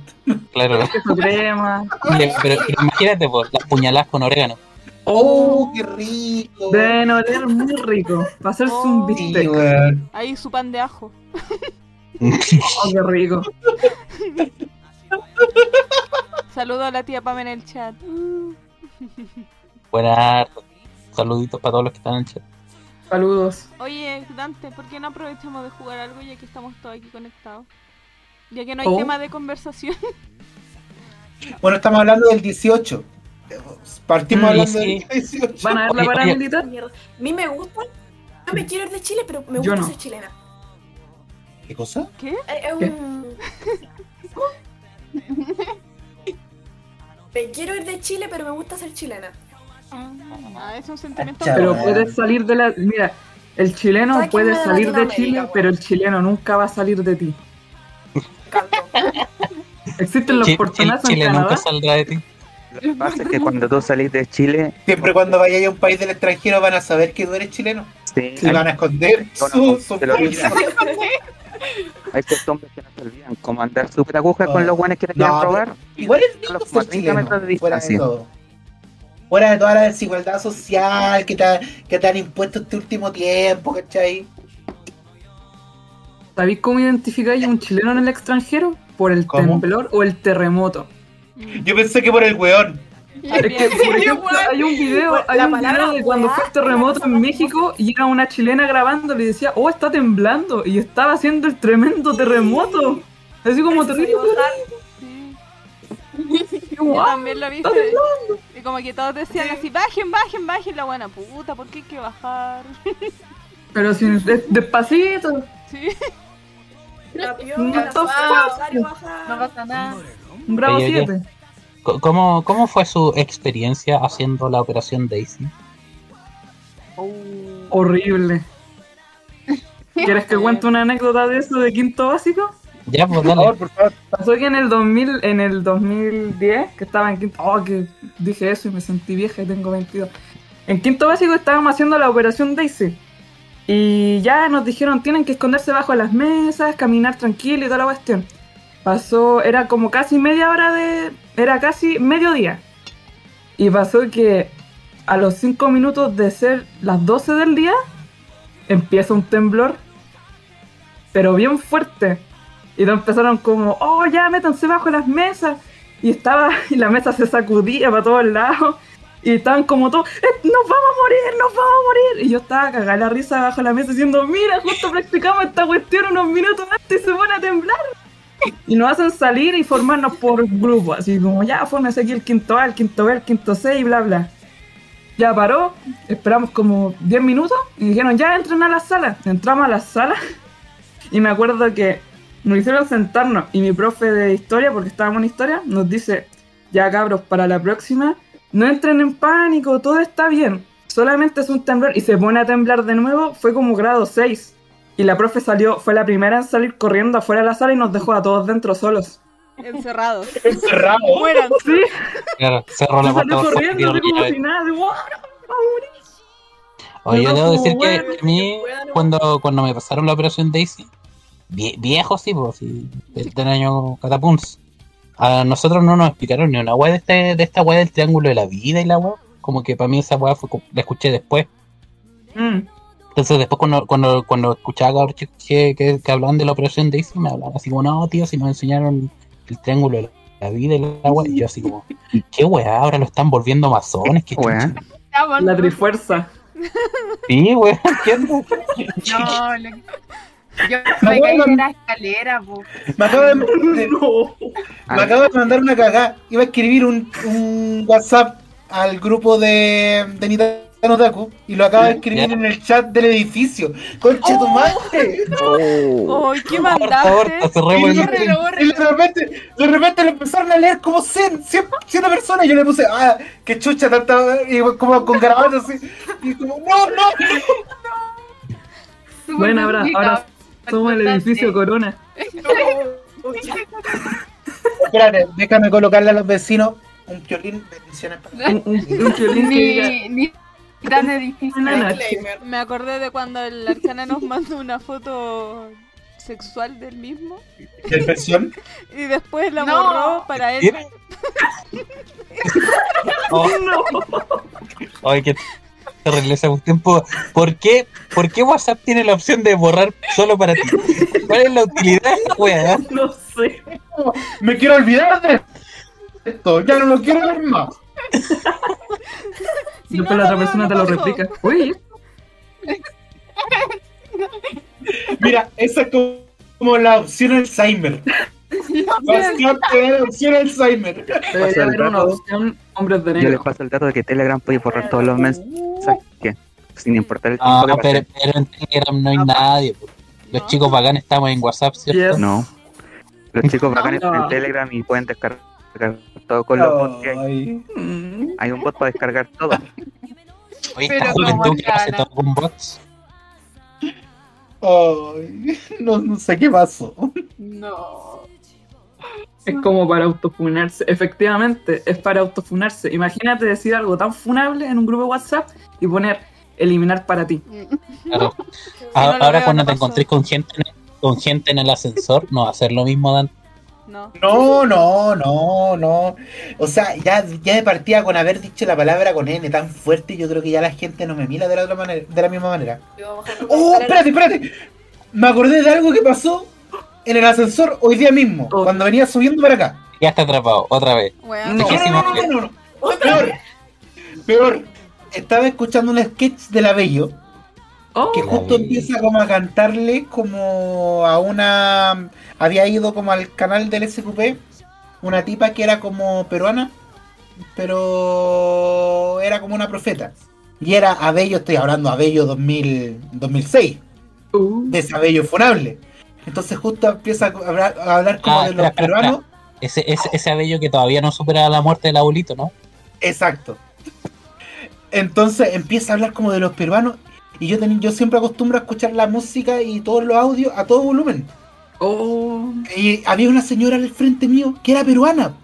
S3: Claro.
S4: Crema.
S3: Pero, pero imagínate, pues, las puñaladas con orégano.
S2: Oh, qué rico.
S4: Deben oler muy rico. Para hacerse un
S1: Oh.
S2: Sí,
S4: bistec.
S1: Ahí su pan de ajo.
S4: Oh, qué rico.
S1: Saludo a la tía Pam en el chat.
S3: Buenas saluditos para todos los que están en el chat.
S4: Saludos.
S1: Oye, Dante, ¿por qué no aprovechamos de jugar algo ya que estamos todos aquí conectados? Ya que no hay
S4: Oh.
S1: tema de conversación.
S2: Bueno, estamos hablando del 18. Partimos
S4: Mm,
S2: hablando
S3: sí.
S2: de 18.
S4: ¿Van a ver la
S3: Oye, oye.
S4: paramilitar?
S7: Mierda. A mí me gusta. Yo me quiero ir de Chile, pero me gusta
S4: no.
S7: ser chilena.
S2: ¿Qué cosa?
S1: ¿Qué?
S7: Eh,
S4: ¿Qué?
S7: un- Me quiero ir de Chile, pero me gusta ser chilena.
S1: Ah, es un sentimiento.
S4: Pero puedes salir de la. Mira, el chileno
S7: ¿Sabes quién
S4: puede salir de Chile, pero el chileno nunca va a salir de ti. Existen los portonazos en
S3: Chile
S4: Canadá.
S3: nunca saldrá de ti.
S6: Lo que pasa es que cuando tú salís de Chile,
S2: Siempre cuando vayas a un país del extranjero van a saber que tú eres chileno.
S6: sí,
S2: Y van a esconder su, su
S6: hay costumbres que no se olvidan, como andar súper aguja con
S2: Ah.
S6: los guanes que te
S2: No,
S6: quieren robar.
S2: Igual es
S6: A
S2: lindo ser
S6: 30 metros de
S2: chileno, fuera de
S6: distancia.
S2: todo. Fuera de toda la desigualdad social que te, ha- que te han impuesto este último tiempo, ¿cachai?
S4: ¿Sabéis cómo identificáis a un chileno en el extranjero? Por el
S2: ¿Cómo?
S4: temblor o el terremoto.
S1: Mm.
S2: Yo pensé que por el weón.
S4: Es que, por ejemplo, hay un video, hay
S7: la
S4: un video de cuando fue el
S7: la
S4: terremoto en México y era una chilena grabando y decía, oh, está temblando. Y estaba haciendo el tremendo terremoto. Así como terrible.
S1: Yo
S4: guau.
S1: también lo viste. Y como que todos decían así, bajen, bajen, bajen. La buena puta, ¿por qué hay que bajar?
S4: Pero sin, de- despacito.
S1: Sí.
S7: La piola,
S4: No.
S5: No pasa nada.
S4: Un bravo
S3: Oye, oye.
S4: 7.
S3: Co- ¿Cómo, ¿Cómo fue su experiencia haciendo la operación Daisy?
S4: Horrible. ¿Quieres que cuente una anécdota de eso de quinto básico?
S3: Ya, pues
S2: Por favor, por favor.
S4: Pasó que en el 2000, en el 2010, que estaba en quinto, oh, que dije eso y me sentí vieja y tengo 22. En quinto básico estábamos haciendo la operación Daisy. Y ya nos dijeron, tienen que esconderse bajo las mesas, caminar tranquilo y toda la cuestión. Pasó, era como casi media hora de, era casi mediodía. Y pasó que a los 5 minutos de ser las 12 del día, empieza un temblor, pero bien fuerte. Y empezaron como, oh, ya métanse bajo las mesas. Y estaba, y la mesa se sacudía para todos lados. Y estaban como todos, "Eh, nos vamos a morir, nos vamos a morir. Y yo estaba cagada la risa bajo la mesa diciendo, mira, justo practicamos esta cuestión unos minutos antes y se pone a temblar. Y nos hacen salir y formarnos por grupos, así como, ya, fórmese aquí el quinto A, el quinto B, el quinto C y bla, bla. Ya paró, esperamos como 10 minutos y dijeron, ya entren a la sala. Entramos a la sala y me acuerdo que nos hicieron sentarnos y mi profe de historia, porque estábamos en historia, nos dice, ya cabros, para la próxima, no entren en pánico, todo está bien, solamente es un temblor y se pone a temblar de nuevo, fue como grado 6. Y la profe salió, fue la primera en salir corriendo afuera de la sala y nos dejó a todos dentro solos.
S1: Encerrados.
S2: Encerrado.
S1: Mueran.
S4: Sí,
S3: Claro, cerró la
S4: salió
S3: puerta.
S4: corriendo así como si nada, "Wow, vamos a morir".
S3: Oye, yo debo decir que a mí, cuando, cuando me pasaron la operación Daisy, vie- viejo sí, pues, sí, del, del año Catapuns, a nosotros no nos explicaron ni una weá de, este, de esta weá del triángulo de la vida y la weá. Como que para mí esa weá fue, la escuché después.
S4: Mm.
S3: Entonces después cuando, cuando, cuando escuchaba que, que, que hablaban de la operación Daisy, me hablaban así como, no, tío, si nos enseñaron el triángulo de la vida y la weá. Y yo así como, ¿qué weá? Ahora lo están volviendo masones, qué
S6: Weá.
S4: La trifuerza.
S3: Sí, weá, ¿entiendes?
S5: No, lo que- Yo me caí de la escalera, po.
S2: Me acabo de, de-
S4: No.
S2: me acabo de mandar una cagada. Iba a escribir un, un WhatsApp al grupo de, de Nitano Taku y lo acabo de escribir en el chat del edificio. ¡Conche tu madre!
S6: Oh.
S1: Ay, ¿qué mandaste?
S5: bórrelo.
S2: Y de repente, de repente lo empezaron a leer como 100, 100, 100 personas. Y yo le puse, ah, qué chucha, tanta, y como con garabatos así. Y como, no, no.
S5: Súper
S4: Bueno, ahora, ahora somos el edificio Corona.
S2: Espérate, déjame colocarle a los vecinos un violín. Bendiciones para
S4: Un, un, un violín
S5: Ni, ni tan edificio.
S4: Una noche.
S7: Disclaimer.
S1: Me acordé de cuando el arcana nos mandó una foto sexual del mismo
S2: ¿De pensión?
S1: y después la
S5: No.
S1: borró para él.
S3: Oh, Ay, qué terrible esa cuestión. ¿Por por qué, ¿Por qué WhatsApp tiene la opción de borrar solo para ti? ¿Cuál es la utilidad de esta weá?
S4: no sé.
S2: Me quiero olvidar de esto. Ya no lo quiero ver más.
S1: Si
S4: Después
S1: no,
S4: la otra
S1: no,
S4: persona
S1: no
S4: te lo replica. Uy,
S2: Mira, esa es como, como la opción Alzheimer. Opción Alzheimer.
S4: Debería haber una
S6: dato.
S4: opción hombres de
S6: Yo les
S4: negro.
S6: paso el dato de que Telegram puede borrar todos los mensajes, sin importar el
S3: No,
S6: tiempo que
S3: pero, pero en Telegram no hay nadie. Los chicos bacanes estamos en WhatsApp, ¿cierto?
S4: Yes.
S6: No. Los chicos bacanes
S4: No.
S6: en Telegram y pueden descargar todo con los bots que hay.
S2: Ay.
S6: Hay un bot para descargar todo.
S3: Oye, esta juventud que hace todo con bots.
S2: Ay, no, no sé qué pasó.
S5: No.
S4: Es como para autofunarse. Efectivamente, es para autofunarse. Imagínate decir algo tan funable en un grupo de WhatsApp y poner eliminar para ti.
S3: Claro.
S1: no
S3: A-
S1: lo
S3: Ahora cuando te encontrés con gente, en- con gente en el ascensor, no va a ser lo mismo, Dan.
S1: No.
S2: No, no, no, no. O sea, ya, ya de partida con haber dicho la palabra con N tan fuerte, yo creo que ya la gente no me mira de la otra manera, de la misma manera. Oh, espérate, espérate. Me acordé de algo que pasó en el ascensor hoy día mismo,
S4: Oh.
S2: cuando venía subiendo para acá.
S3: Ya está atrapado, otra vez.
S4: No.
S2: No, no, no, no, no, no. Peor. Peor. Estaba escuchando un sketch de la Bello
S4: Oh,
S2: que justo empieza como a cantarle como a una había ido como al canal del SQP una tipa que era como peruana pero era como una profeta y era Abello estoy hablando Abello 2000, 2006
S4: uh,
S2: de ese Abello funable entonces justo empieza a hablar, a hablar como
S3: Ah,
S2: de los
S3: espera, espera,
S2: peruanos
S3: Ese, ese, ese abello que todavía no supera la muerte del abuelito, ¿no?
S2: Exacto. Entonces empieza a hablar como de los peruanos y yo, ten- yo siempre acostumbro a escuchar la música y todos los audios a todo volumen.
S4: oh.
S2: Y había una señora al frente mío que era peruana.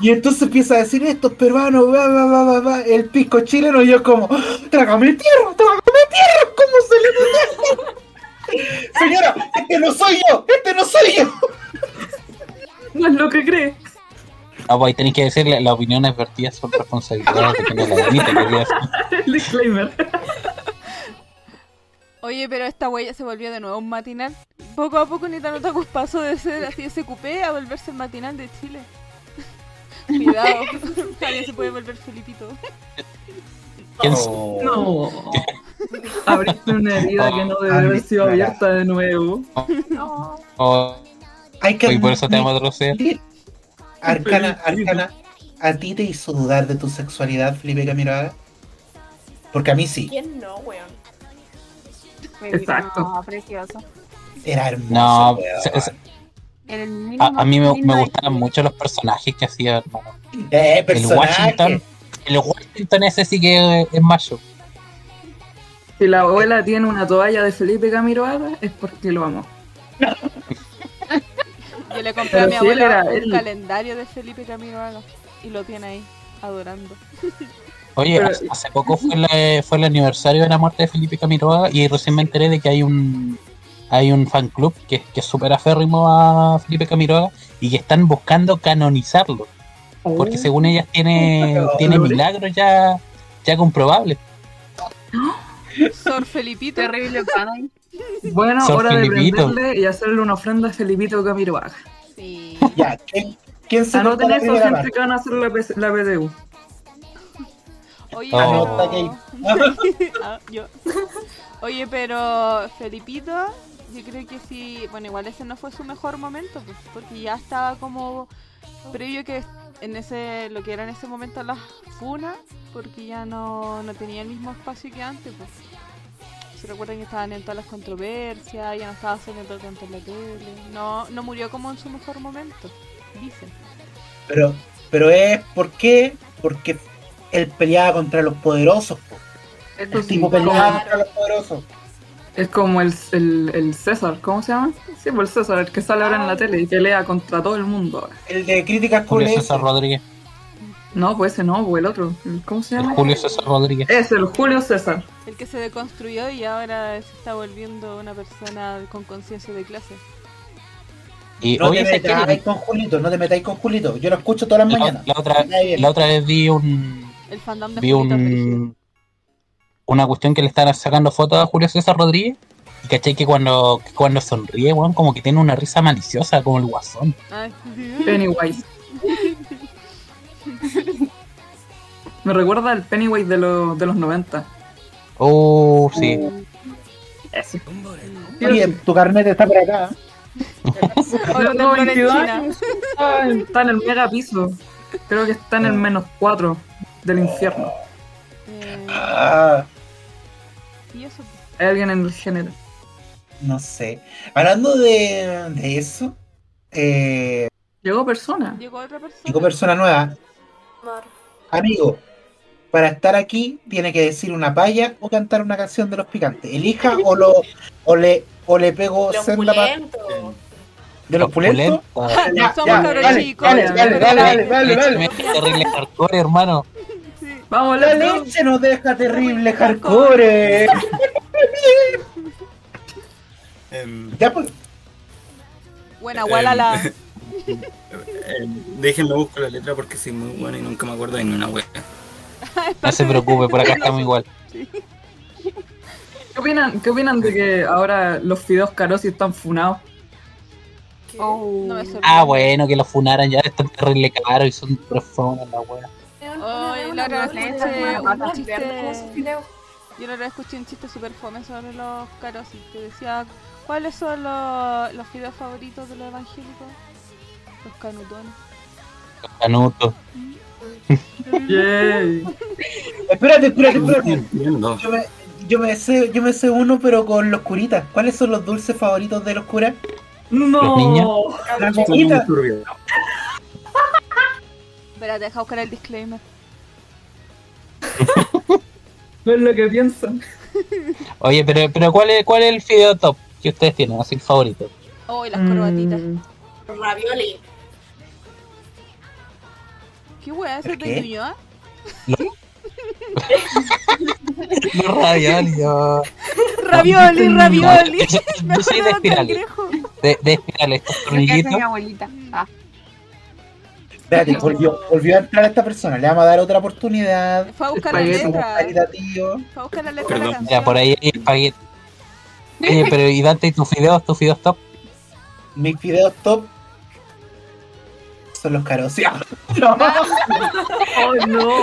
S2: Y entonces empieza a decir estos peruanos, va, va, va, va, va", el pisco chileno y yo como, trágame tierra, trágame tierra, ¿cómo se le Señora, este no soy yo, este no soy yo.
S4: No es lo que cree.
S3: No, pues ahí tenéis que decirle, las opiniones vertidas son responsabilidad de quienes la emiten, quería decir.
S4: El disclaimer.
S1: Oye, pero esta huella se volvió de nuevo un matinal. Poco a poco Nitano Takus pasó de ser así ese cupé a volverse el matinal de Chile. Cuidado, alguien se puede volver Felipito.
S3: ¿Quién
S2: Oh.
S4: No. Abriste una herida que no debe haber sido abierta de nuevo.
S3: Oh,
S2: Hay que
S3: y por eso te vamos a trocear.
S2: Arcana, Arcana, ¿a ti te hizo dudar de tu sexualidad, Felipe Camiroaga? Porque a mí sí.
S5: ¿Quién no, weón?
S4: Exacto.
S5: No, precioso.
S2: Era hermoso.
S3: No,
S2: weón.
S3: se- se-
S5: El
S3: a, a mí me, me gustaban mucho los personajes que hacía, hermano.
S2: Eh,
S3: El
S2: personaje.
S3: Washington, el Washington ese sí que es macho.
S4: Si la abuela tiene una toalla de Felipe Camiroaga, es porque lo amo.
S1: Yo le compré a mi
S4: si
S1: abuela un
S4: él.
S1: calendario de Felipe Camiroaga y lo tiene ahí, adorando.
S3: Oye,
S4: Pero-
S3: hace, poco fue, la- fue el aniversario de la muerte de Felipe Camiroaga y recién me enteré de que hay un hay un fan club que, que es súper aférrimo a Felipe Camiroaga y que están buscando canonizarlo. Porque según ellas tiene,
S2: Oh.
S3: tiene milagros ya, ya comprobables.
S1: Sor Felipito.
S5: Terrible pana.
S4: Bueno,
S3: Sor
S4: hora de
S3: Felipito.
S4: prenderle y hacerle una ofrenda a Felipito Camiroaga.
S1: Sí.
S2: Ya, ¿quién, quién se
S4: Anoten eso, gente
S2: parte?
S4: que van a hacer la, PC la PDU.
S1: Oye,
S3: Oh.
S1: Pero... Ah, yo. Oye, pero Felipito, yo creo que sí, bueno, igual ese no fue su mejor momento, pues, porque ya estaba como previo que en ese, lo que era en ese momento las funas, porque ya no, no tenía el mismo espacio que antes, pues. Se recuerdan que estaban en todas las controversias, ya no estaba saliendo tanto en la tele, no, no murió como en su mejor momento, dicen.
S2: Pero, pero es ¿por qué? Porque él peleaba contra los poderosos. po. El tipo peleaba contra los poderosos.
S4: Es como el, el, el César, ¿cómo se llama? Sí, pues el César, el que sale ahora en la tele y pelea contra todo el mundo ahora.
S2: El de críticas
S3: Julio. César Rodríguez.
S4: No, pues ese no, pues el otro. ¿Cómo se
S3: El
S4: llama?
S3: Julio César Rodríguez.
S4: Es el Julio César.
S1: El que se deconstruyó y ahora se está volviendo una persona con conciencia de clase.
S3: Y
S2: No te metáis con Julito, no te metáis con Julito. Yo lo escucho todas las
S3: la,
S2: mañanas.
S3: la otra, la vez vi un
S1: El fandom de
S3: vi
S1: Julito
S3: un una cuestión que le están sacando fotos a Julio César Rodríguez y caché que cuando, que cuando sonríe, weón, como que tiene una risa maliciosa como el guasón.
S4: Pennywise. Me recuerda al Pennywise de, los de los 90.
S3: Oh, sí.
S4: Ese.
S2: Oye, tu carnet está por acá.
S1: Temblor en
S4: 22
S1: China.
S4: años. Está en- está en el mega piso. Creo que está en el menos 4 del infierno.
S2: Ah,
S1: y eso.
S4: Hay alguien en el género.
S2: no sé. Hablando de, de eso, eh,
S4: Llegó persona.
S1: Llegó otra persona.
S2: digo persona nueva.
S7: Mar.
S2: Amigo, para estar aquí tiene que decir una palla o cantar una canción de los picantes. Elija o lo o le o le pego
S7: Los
S2: senda de los pulentos. Ya,
S1: Somos
S2: ya,
S1: cabros
S2: dale,
S1: chicos.
S2: dale, dale, dale, dale, dale, dale.
S3: Terrible hardcore, hermano.
S4: Vamos,
S2: La leche nos deja terrible hardcore.
S8: Em,
S2: Ya pues,
S1: Buena, gualala.
S8: em, déjenme buscar la letra porque soy muy bueno y nunca me acuerdo de ni una wea.
S3: No se preocupe, por acá estamos igual.
S4: ¿Qué opinan, ¿Qué opinan de que ahora los fideos carosi están funados?
S1: Oh, no me.
S3: Ah, bueno, que los funaran ya están terrible caros y son profundas la wea.
S1: Ay, la otra vez escuché. Yo la otra vez escuché un chiste super fome sobre los caros y que decía, ¿cuáles son los, los fideos favoritos de los evangélicos? Los canutones.
S3: Los canutos.
S4: Yay.
S2: espérate, espérate, espérate. Yo me, yo me sé, yo me sé uno, pero con los curitas. ¿Cuáles son los dulces favoritos de los curas?
S4: No.
S3: Los niños.
S2: Las
S8: turbios.
S1: Espérate, deja buscar el disclaimer.
S4: No es lo que piensan.
S3: Oye, pero, pero ¿cuál, es, ¿cuál es el fideo top que ustedes tienen? Así el favorito.
S1: Oh, y las corbatitas.
S4: Mm,
S7: Ravioli.
S1: ¿Qué wea ese
S2: ¿El
S1: de? Ñuñoa?
S3: Los ravioli, yo.
S1: Ravioli, ravioli.
S3: Yo,
S1: Me
S3: yo soy de
S1: de
S3: espirales. De, de espirales, estos tornillitos.
S5: mi abuelita. Ah,
S2: Espérate, volvió, volvió a entrar esta persona. Le vamos a dar otra oportunidad.
S1: Fue a buscar la letra. Fue a buscar la letra la
S8: Perdón.
S3: por ahí hay espagueti. Oye, pero ¿y Dante y tus fideos? ¿Tus fideos top?
S2: Mis videos top son los caros. No.
S4: Oh, no.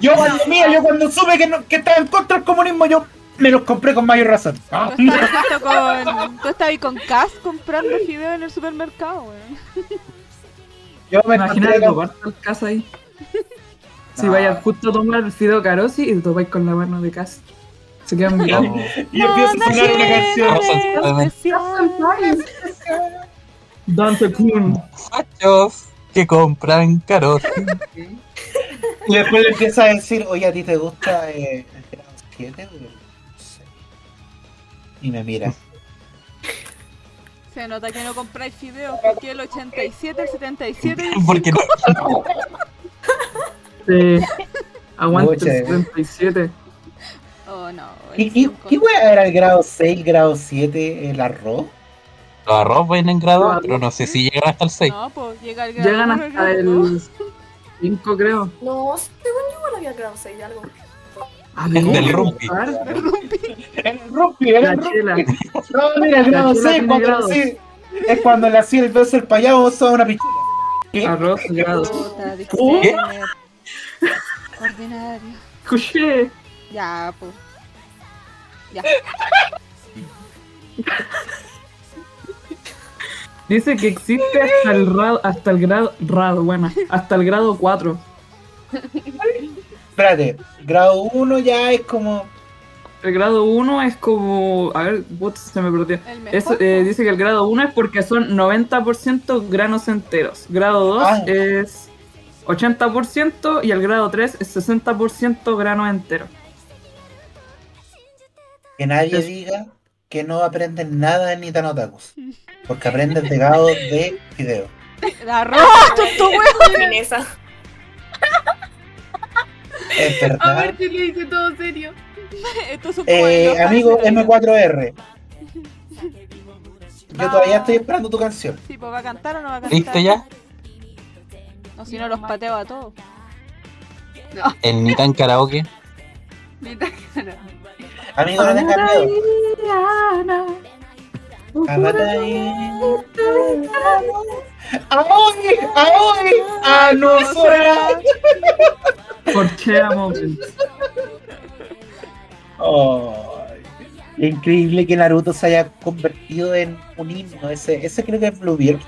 S2: Yo cuando mía, yo cuando supe que, no- que estaba en contra del comunismo, yo me los compré con mayor razón. Ah.
S1: Tú estabas con. Tú estabas ahí con Cas comprando fideos en el supermercado, weón.
S2: Yo me
S4: Imagínate
S2: encontré con...
S4: toparte el casa ahí. Si
S2: No.
S4: vayas justo a tomar el fideo carosi y te topáis con la mano de casa. Se quedan mirando.
S2: Y empieza a sonar una canción.
S4: Dante Kun.
S3: Fachos que compran caros.
S2: Y después le empieza a decir, oye, ¿a ti te gusta eh, el grado 7? No sé. Y me mira.
S1: Se nota que no compráis fideos porque el 87, el 77 y el
S3: Porque no.
S4: Sí. Aguante
S2: Mucha,
S4: el
S2: eh.
S4: 77.
S1: Oh no.
S2: ¿Y,
S1: cinco.
S2: ¿Qué wea era el grado 6, grado 7, el arroz?
S3: Los arroz ven en grado, pero no sé si llegan hasta el 6.
S1: No, pues llega el grado
S4: Llegan hasta el 5, creo.
S7: No, según yo igual había grado 6 de algo.
S4: Ah,
S3: Del
S4: ¿cómo?
S3: rumpi.
S2: El rumpi, era
S4: La
S2: el
S4: chela.
S2: rumpi. No, mira, el grado
S4: chela
S2: 6
S4: tiene
S2: cuando
S4: grados.
S2: sí, es cuando le hacía el beso el payaso usa una pichula. ¿Qué?
S4: Arroz grado.
S2: ¿Qué?
S1: Ordinario.
S4: Escuché.
S1: Ya, pues. Ya.
S4: Dice que existe hasta el grado, hasta el grado, grado, bueno, hasta el grado 4.
S2: Espérate, grado 1 ya es como.
S4: El grado 1 es como. A ver, putz, se me perdió. Es, eh, dice que el grado 1 es porque son 90% granos enteros. Grado 2
S2: Ah.
S4: es 80% y el grado 3 es 60% grano entero.
S2: Que nadie
S4: Es-
S2: diga que no aprenden nada en Nitanotakus. Porque aprenden de grado de video.
S1: Tonto weón.
S2: Es
S5: A ver si lo dice todo serio.
S1: Estos son como
S2: Eh, amigo
S1: Hansen.
S2: M4R. Yo todavía estoy esperando tu canción.
S1: Sí, pues va a cantar o no va a cantar.
S3: ¿Listo ya?
S1: No, si no los pateo a todos.
S3: El Nitan Karaoke.
S5: Neta, cara.
S2: Amigo, no tengas miedo. ¡Aoi! ¡Aoi! ¡A nosotras!
S4: Porchea moment.
S2: Ay. Es increíble que Naruto se haya convertido en un himno. Ese, ese creo que es Bluebeard.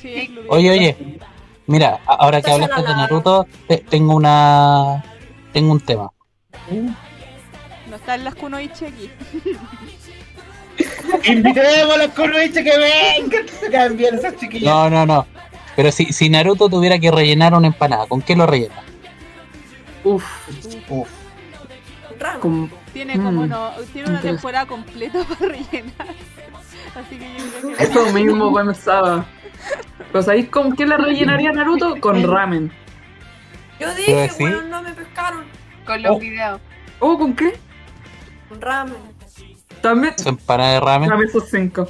S1: Sí, Bluebeard.
S3: Oye, oye, mira, ahora que hablaste de Naruto, te- tengo una. Tengo un tema.
S1: No están las Kunoichi aquí.
S2: Invitemos a los Kunoichi que vengan, que se cambian esas chiquillas.
S3: No, no, no. Pero si, si Naruto tuviera que rellenar una empanada, ¿con qué lo rellena?
S4: Uf,
S2: Uf.
S4: Con-
S1: Tiene como
S4: Mm,
S1: no, tiene una temporada completa para rellenar. Así que yo creo que
S4: eso mismo pensaba. Pues ahí con qué le rellenaría Naruto? Con ramen.
S7: Yo
S3: Pero
S7: dije, bueno, no me pescaron.
S5: Con los
S2: Oh.
S5: videos.
S4: ¿Oh, con qué?
S7: Un ramen.
S4: También.
S3: Su empanada de ramen.
S4: Dame esos cinco.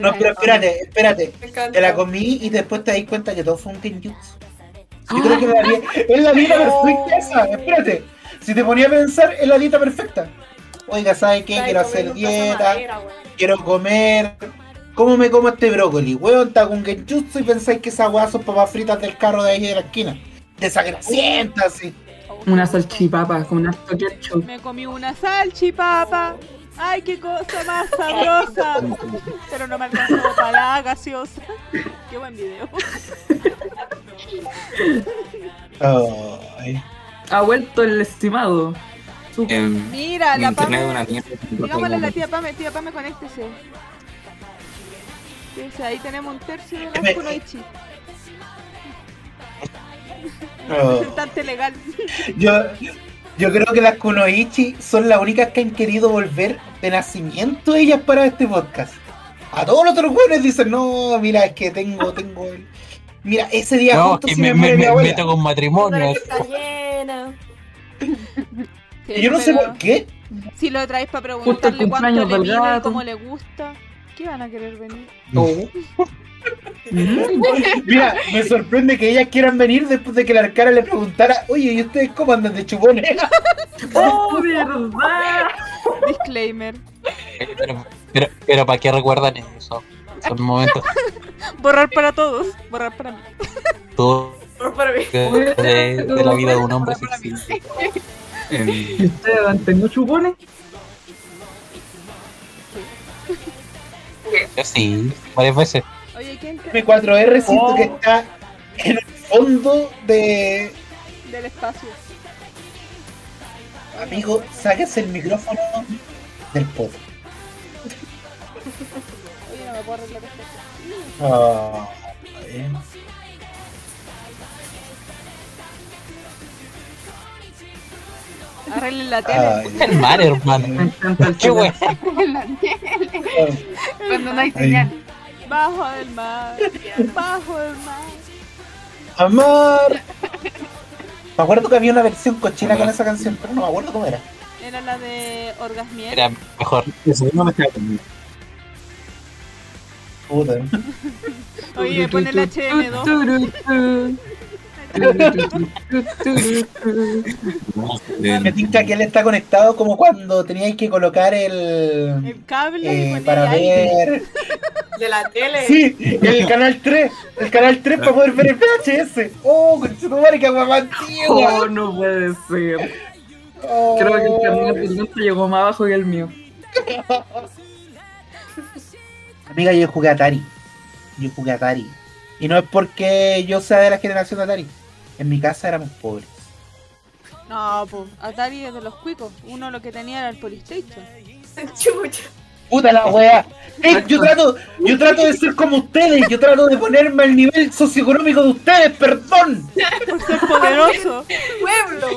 S2: No, pero espérate, espérate. Te la comí y después te das cuenta que todo fue un genjutsu. Yo creo que la di- es la dieta perfecta esa. Espérate. Si te ponía a pensar, es la dieta perfecta. Oiga, ¿sabes qué? Quiero hacer dieta,
S7: madera,
S2: quiero comer. ¿Cómo me como este brócoli? Weón, hago un genjutsu y pensáis que esas weas son papas fritas del carro de ahí de la esquina. Desagrasientas, así.
S4: Una salchipapa con harto ketchup.
S1: Me comí una salchipapa. Ay, qué cosa más sabrosa. Pero no me alcanzó para la gaseosa. Qué buen video.
S2: Ay.
S4: Ha vuelto el estimado.
S8: Em,
S1: Mira,
S8: mi
S1: la Pame.
S8: una mierda.
S1: Digámosle a la tía Pame, tía Pame, conéctese. Dice, ahí tenemos un tercio de las Kunoichi.
S2: Oh.
S1: Representante legal.
S2: Yo, yo creo que las Kunoichi son las únicas que han querido volver de nacimiento ellas para este podcast. A todos los otros güeyes dicen, no, mira, es que tengo, tengo el... Mira, ese día
S3: No,
S2: justo
S3: que
S2: se
S3: me,
S2: me
S3: me, me meto con matrimonio.
S7: está llena.
S2: Yo no sé por qué.
S1: Si lo traes para preguntarle cuánto
S4: cumpleaños
S1: le
S4: gato.
S1: cómo le gusta, ¿qué van a querer venir?
S4: Mm.
S2: Mira, me sorprende que ellas quieran venir después de que la arcara le preguntara, oye, ¿y ustedes cómo andan de chupones?
S4: ¡Oh, verdad!
S1: Disclaimer.
S3: Pero, pero, pero ¿para qué recuerdan eso? Son momentos
S1: Borrar para todos. Borrar para mí.
S3: todos
S7: Por para mí.
S3: de, de- de la vida de un hombre sensible.
S8: Em,
S4: ¿Y ustedes han tenido chupones?
S3: Yo sí, varias veces.
S1: Oye, ¿quién te...
S2: Mi 4R siento
S4: Oh.
S2: que está en el fondo de...
S1: del espacio?
S2: Amigo, sáquese el micrófono del poto.
S1: Oye, no me puedo arreglar esto.
S2: Ah, eh.
S1: Arreglen la tele.
S2: Ay,
S3: El mar, hermano. Qué bueno.
S5: Cuando no hay señal.
S1: Bajo del mar. Bajo del mar.
S2: Amor. Me acuerdo que había una versión cochina con esa canción, pero no me acuerdo cómo era.
S1: Era la de Orgasmier.
S3: Era mejor.
S8: eso no me estaba.
S2: Puta.
S1: Oye, pon el HM2.
S4: HM2.
S2: Me tinca que él está conectado como cuando teníais que colocar el...
S1: El cable
S2: eh, para ver...
S7: De la tele.
S2: Sí, el canal 3. El canal 3 para poder ver el VHS. Oh, conchetumare, que antigua.
S4: Oh, no puede ser.
S2: Oh.
S4: Creo que el carnet de cliente llegó más abajo que el mío.
S2: Amiga, yo jugué Atari. Yo jugué Atari. Y no es porque yo sea de la generación de Atari. En mi casa éramos pobres.
S1: No, pues Atari es de los cuicos. Uno lo que tenía era el Polystation.
S7: Chucha.
S2: Puta la wea. Eh, yo trato, yo trato de ser como ustedes. Yo trato de ponerme al nivel socioeconómico de ustedes. Perdón.
S1: Por ser poderoso.
S7: Pueblo.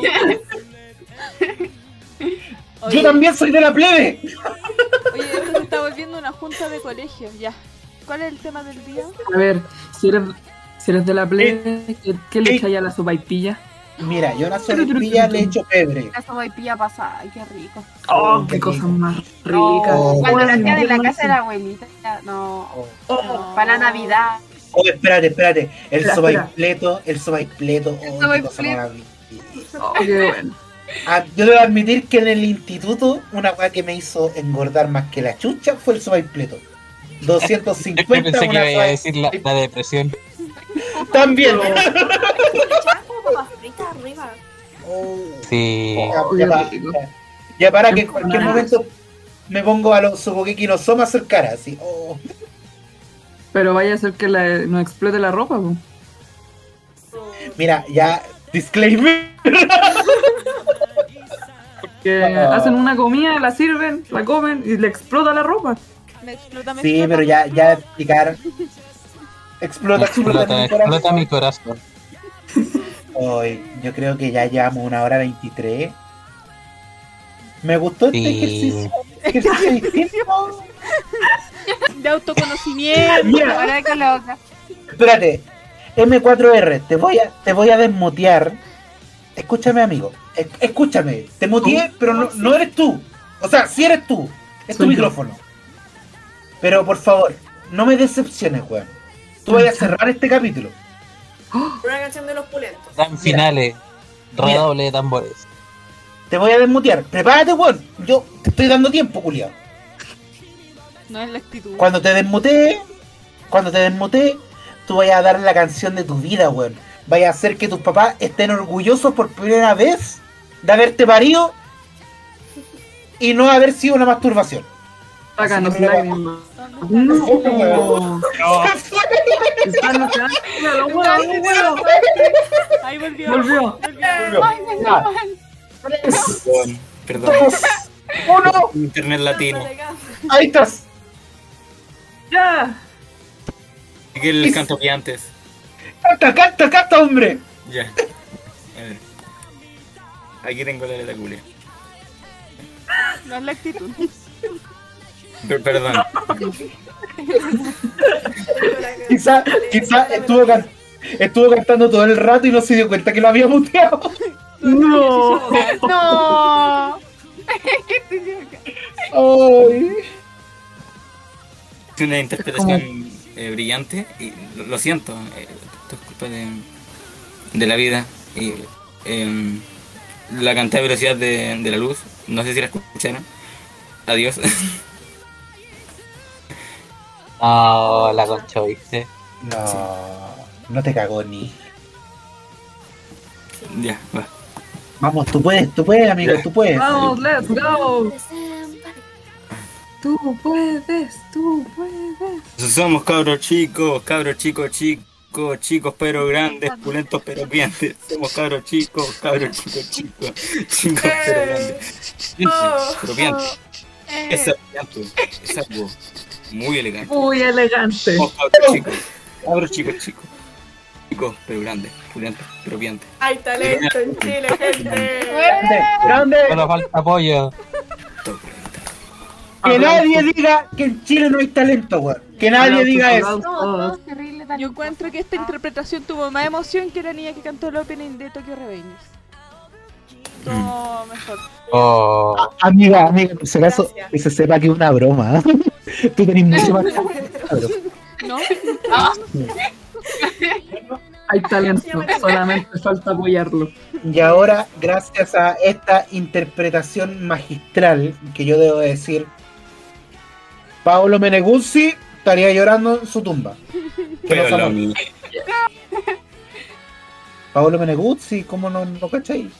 S1: Oye,
S2: Yo también soy de la plebe.
S1: oye, esto se está volviendo una junta de colegios. Ya. ¿Cuál es el tema del día?
S4: A ver, si eres, si eres de la plebe, ¿qué, qué le
S2: Eh.
S4: echáis a la sopaipilla?
S2: Mira, yo a una sobrepilla le echo pebre.
S5: Esa sopaipilla pasada. Ay, qué rico.
S4: Oh,
S2: qué
S4: qué cosas
S2: rico.
S4: más ricas.
S2: Oh.
S5: Cuando la hacían en la casa de la abuelita. No.
S2: Oh,
S1: No.
S5: Para la Navidad.
S2: oh, espérate, espérate. El
S4: Espera,
S2: sobaipleto, el sobaipleto. Oh, qué cosa.
S4: Oh, qué bueno.
S2: Ah, yo debo admitir que en el instituto una weá que me hizo engordar más que la chucha fue el sobaipleto.
S3: Yo
S2: 250
S3: pensé que
S2: una
S3: iba a decir la, la depresión.
S2: También.
S7: Arriba.
S2: Oh.
S3: Sí.
S2: Ya,
S4: Oh,
S2: ya para, ya- para que en cualquier momento me pongo a los Sugokeki no Soma a hacer cara, así. oh.
S4: Pero vaya a ser que la, nos explote la ropa, po.
S2: Mira, ya, disclaimer.
S4: Que
S2: Ah.
S4: hacen una comida, la sirven, la comen y le explota la ropa.
S1: Me explota, me
S2: Sí,
S1: explota,
S2: pero ya, ya explicar. Explota, explota,
S3: Explota,
S2: mi
S3: explota mi
S2: corazón. Hoy, yo creo que ya llevamos una hora 23. Me gustó este
S3: Sí.
S2: ejercicio. ejercicio distinto.
S1: De autoconocimiento.
S2: Mira.
S5: Ahora que loca.
S2: Espérate, M4R, te voy a, te voy a desmutear. Escúchame, amigo. Es- Escúchame. Te muteé, pero no, no eres tú. O sea, sí eres tú. Es tu
S4: Soy yo.
S2: Pero por favor, no me decepciones, weón. Tú vayas a cerrar este capítulo.
S7: Una canción de los pulentos.
S3: Dan finales. Redoble de tambores.
S2: Te voy a desmutear. Prepárate, weón. Yo te estoy dando tiempo, culiao.
S1: No es la actitud.
S2: Cuando te desmutee, cuando te desmutee, tú vayas a dar la canción de tu vida, weón. Vaya a hacer que tus papás estén orgullosos por primera vez de haberte parido y no haber sido una masturbación.
S4: Sácanos lágrimas.
S1: ¿Dónde
S4: No, no. Están los.
S1: Ahí volvió.
S8: Perdón, perdón.
S2: dos, uno.
S8: Internet latino.
S2: Ahí estás.
S4: Ya.
S8: Que el canto que antes.
S2: Canta, canta, canta, hombre.
S8: Ya. A ver. Aquí tengo la letra culia.
S1: No es la actitud.
S8: Per- perdón.
S2: Quizá, quizá estuvo, can- estuvo cantando todo el rato y no se dio cuenta que lo había muteado.
S4: No.
S5: No.
S2: Ay.
S8: Es una interpretación eh, brillante y lo, lo siento. eh, esto es culpa de, de la vida. Y, em, la canté a velocidad de, de la luz. No sé si la escucharon. Adiós.
S3: No, la concha, ¿viste?
S2: No, no te cagó ni.
S8: ya, va.
S2: Vamos, tú puedes, tú puedes, amigo, tú puedes.
S4: Vamos, let's go. Tú puedes, tú puedes.
S8: Somos cabros chicos, cabros chicos, chicos, chicos pero grandes, pulentos pero piantes. Somos cabros chicos, cabros chicos, chicos, chicos pero grandes. Pero piantes. Es elegante, es algo muy elegante.
S4: Muy elegante.
S8: Somos cabros chicos, cabros chicos, chicos. Chicos pero grandes, pulentos pero piantes.
S7: Hay talento en Chile, gente.
S2: Grande, grande.
S3: Solo falta apoyo.
S2: Que nadie diga que en Chile no hay talento, weón. Que nadie diga eso.
S1: Yo encuentro que esta interpretación tuvo más emoción que la niña que cantó el opening de Tokyo Revengers. No, mejor.
S3: Oh,
S2: Amiga, amiga, por si acaso, que se sepa que es una broma. Tú tenés mucho más. Cabrón.
S1: ¿No?
S4: Hay talento, solamente falta apoyarlo.
S2: Y ahora, gracias a esta interpretación magistral, que yo debo decir, Paolo Meneguzzi estaría llorando en su tumba.
S8: Pero
S2: no
S8: lo
S2: sabemos.
S8: mío.
S2: Paolo Meneguzzi, ¿cómo no lo cachai?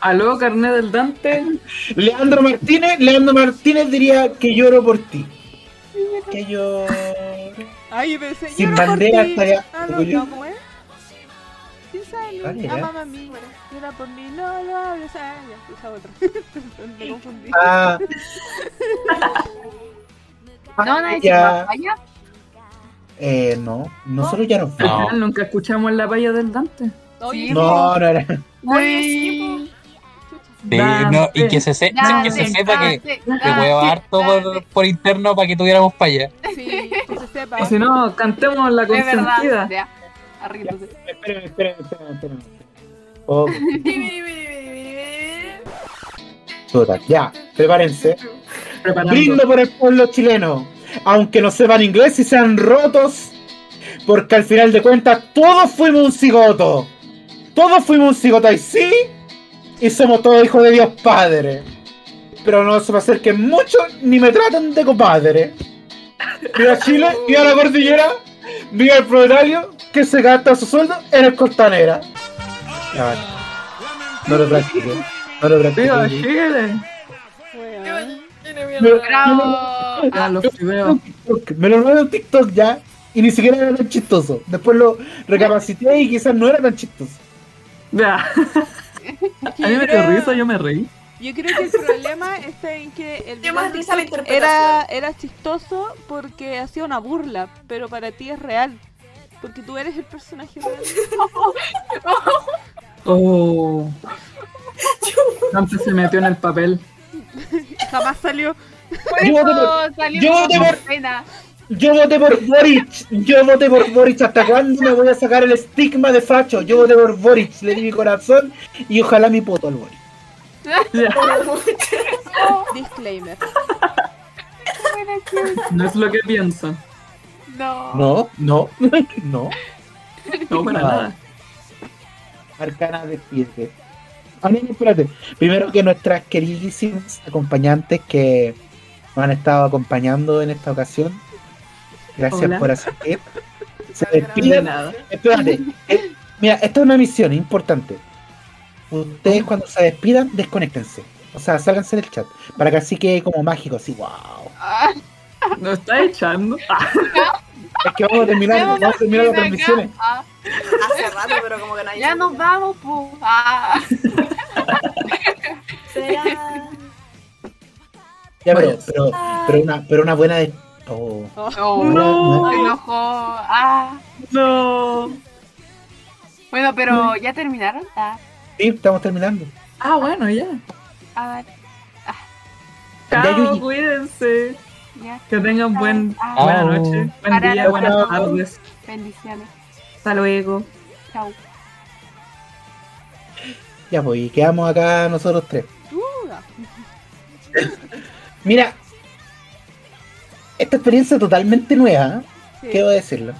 S4: Aló, carnet del Dante.
S2: Leandro Martínez, Leandro Martínez diría que lloro por ti. Que yo.
S1: Ay, pensé.
S2: Sin
S1: lloro por
S2: bandera
S1: ti.
S2: estaría
S1: Ah, no,
S2: orgulloso.
S1: no, ¿cómo es? Sin salud,
S2: Dale, ya.
S1: a mamá mía. Llora por mí, no lo hables. Ah, ya, esa otra. Me confundí.
S2: Ah,
S5: No, nadie
S2: ya. eh, no, nosotros ya nos
S3: No.
S4: final nunca escuchamos la palla del Dante.
S1: Oye,
S5: Sí,
S2: No, no era.
S7: Oye, sí,
S3: sí, no, y que se, se- que se sepa que,
S5: Dante,
S3: huevo harto por, por interno para que tuviéramos para allá.
S1: sí, que se sepa.
S4: O si no, cantemos la
S5: Es verdad.
S4: consentida.
S5: Ya. Arríguese.
S2: Esperen, esperen, esperen, esperen. Oh, ya, prepárense.
S4: Preparando.
S2: Brindo por el pueblo chileno, aunque no sepan inglés y sean rotos, porque al final de cuentas todos fuimos un cigoto. Todos fuimos un y sí, y somos todos hijos de Dios Padre. Pero no se me acerquen mucho ni me traten de compadre. Viva Chile, viva la cordillera, viva el proletario que se gasta su sueldo en el costanera. Ya, vale. No lo practiqué, no lo
S4: ¡Viva
S2: practiqué.
S4: Chile!
S2: Me-
S5: Bravo.
S4: Fideos.
S2: TikTok, Me lo robé en TikTok ya y ni siquiera era tan chistoso. Después lo recapacité y quizás no era tan chistoso.
S4: Ya.
S1: Es que
S4: A mí
S1: yo
S4: me dio
S1: creo-
S4: risa, yo me reí.
S1: Yo creo que el problema está en que el
S7: más risa la
S1: era, era chistoso porque hacía una burla, pero para ti es real. Porque tú eres el personaje real.
S4: Oh. Antes se metió en el papel.
S1: Jamás salió.
S5: Por
S2: Yo
S5: eso
S2: voté por-
S5: salió
S2: yo voté por-
S5: pena.
S2: Yo voté por Boric. Yo voté por Boric. ¿Hasta cuándo me voy a sacar el estigma de facho? Yo voté por Boric. Le di mi corazón y ojalá mi poto al Boric.
S1: Disclaimer.
S4: No es lo que piensan.
S5: No.
S2: No, no, no.
S4: No, para
S2: Ah.
S4: nada.
S2: Arcana despide. Ah, no, no, espérate. Primero que nuestras queridísimas acompañantes que nos han estado acompañando en esta ocasión. Gracias
S4: Hola.
S2: por asistir. Se
S4: De
S2: despiden.
S4: nada.
S2: Espérate. eh, mira, esta es una misión importante. Ustedes cuando se despidan, desconéctense. O sea, sálganse del chat. Para que así quede como mágico, así, wow.
S5: Ah,
S4: Nos está echando. Ah,
S2: Es que vamos a terminar, vamos a terminar las transmisiones.
S5: Ah,
S7: Hace rato, pero como que nadie
S5: ya nos vamos, pu. Ah.
S7: Será.
S2: Ya, pero, pero, pero una, pero una buena. Oh.
S5: Oh,
S4: No.
S5: Se enojó. Ah.
S4: No.
S5: Bueno, pero ¿ya terminaron? Ah.
S2: Sí, estamos terminando.
S4: Ah, bueno, ya.
S5: Ah,
S2: Ya,
S4: Chao, cuídense.
S5: ya.
S4: Que tengan buen,
S5: Ah,
S4: buena noche, buen
S5: Para
S4: día, buenas tardes.
S5: bendiciones.
S4: Hasta luego.
S5: Chao.
S2: Ya, pues, y quedamos acá nosotros tres.
S1: Uh, ah.
S2: Mira, esta experiencia totalmente nueva.
S1: Sí.
S2: quiero decirlo.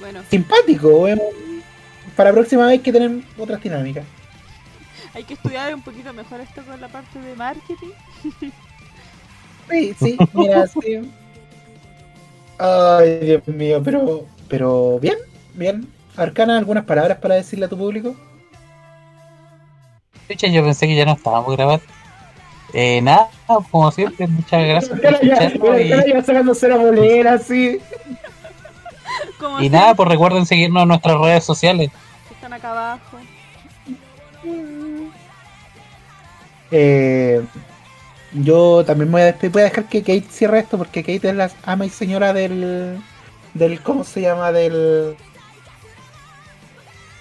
S1: Bueno,
S2: Simpático, eh. Para la próxima vez que tener otras dinámicas.
S1: hay que estudiar un poquito mejor esto con la parte de marketing.
S2: Sí, sí, mira, sí. Ay, Dios mío, pero, pero bien, bien. Arcana, ¿algunas palabras para decirle a tu público?
S3: Yo pensé que ya no estábamos grabando. Eh, nada, como siempre, muchas gracias por escucharnos y,
S2: ya sacándose la bolera, sí.
S1: Como
S3: y nada, pues recuerden seguirnos en nuestras redes sociales.
S1: que están acá abajo.
S2: Eh, yo también me voy a despedir. Voy a dejar que Kate cierre esto porque Kate es la ama y señora del. del ¿Cómo se llama? Del.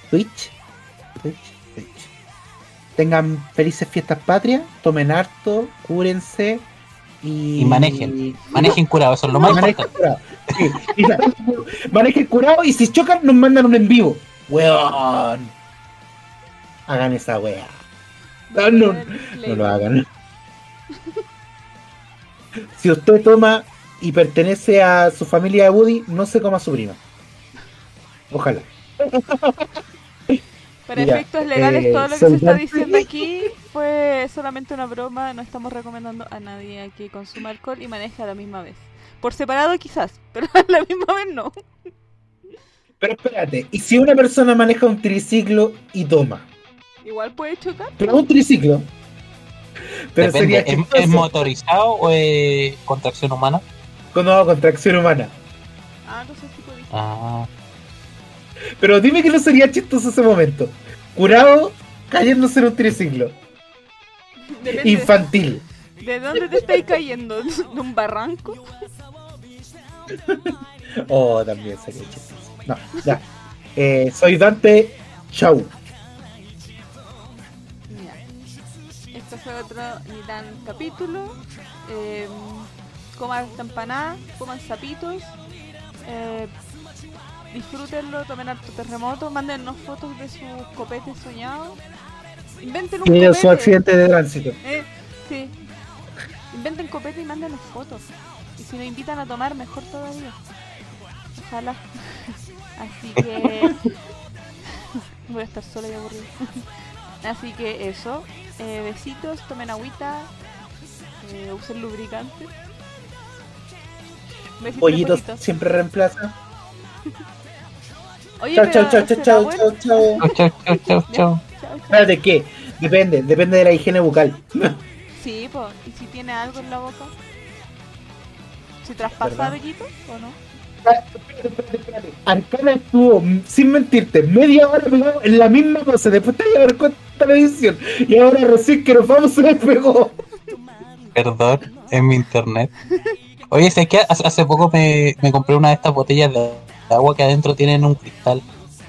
S2: Twitch. Twitch. Tengan felices fiestas patrias. Tomen harto. Cúrense. Y,
S3: Y manejen. Manejen curado, eso es lo más
S2: Manejen
S3: importante.
S2: curado. Sí, y manejen curado y si chocan nos mandan un en vivo. Weón. Hagan esa wea. No, no, no lo hagan. Si usted toma y pertenece a su familia de Woody, no se coma a su prima. Ojalá.
S1: Para
S2: Ya,
S1: efectos legales,
S2: eh,
S1: todo lo que se está
S2: soldado-
S1: diciendo aquí fue solamente una broma. No estamos recomendando a nadie a que consuma alcohol y maneje a la misma vez. Por separado quizás, pero a la misma vez no.
S2: Pero espérate, ¿y si una persona maneja un triciclo y toma?
S1: Igual puede chocar.
S2: Pero un triciclo. Pero
S3: Depende,
S2: sería
S3: ¿es, motorizado o es contracción humana?
S2: con no, contracción humana.
S1: Ah, entonces sí puede.
S3: Ah,
S2: Pero dime que no sería chistoso ese momento. Curado cayéndose en un triciclo.
S1: Depende
S2: Infantil.
S1: de dónde te estáis cayendo. ¿De un barranco?
S2: Oh, también sería chistoso. No, ya. Eh, soy Dante. Chau.
S1: Ya. Esto fue otro ni tan capítulo. Eh, coman esta empanada, coman sapitos. Eh, disfrútenlo, tomen harto terremoto, mándennos fotos de sus copetes soñados. Inventen un copete.
S2: su accidente de tránsito.
S1: Eh, sí. Inventen copete y mándenos fotos. Y si nos invitan a tomar, mejor todavía. Ojalá. Así que. Voy a estar sola y aburrida. Así que eso. Eh, besitos, tomen agüita. Eh, usen lubricante. Besitos,
S2: Pollitos
S1: pollitos.
S2: siempre reemplaza.
S1: Oye,
S2: Chau,
S1: pero
S2: chau, chau, chau,
S1: ¿será
S2: chau,
S1: bueno?
S2: chau, chau.
S3: chau, chau, chau, chau.
S1: Chao, chao.
S2: Espérate, ¿qué? Depende, depende de la higiene bucal.
S1: Sí, pues. ¿Y si tiene algo en la boca? ¿Se traspasa
S2: ¿Verdad?
S1: Bellito o no?
S2: Espérate, espérate, espérate. Arcana estuvo, mm, sin mentirte, media hora pegado en la misma cosa. Después te voy a dar cuenta de la edición. Y ahora recién que nos vamos se despegó.
S3: Perdón, en mi internet. Oye, sé que hace, hace poco me, me compré una de estas botellas de agua que adentro tienen un cristal.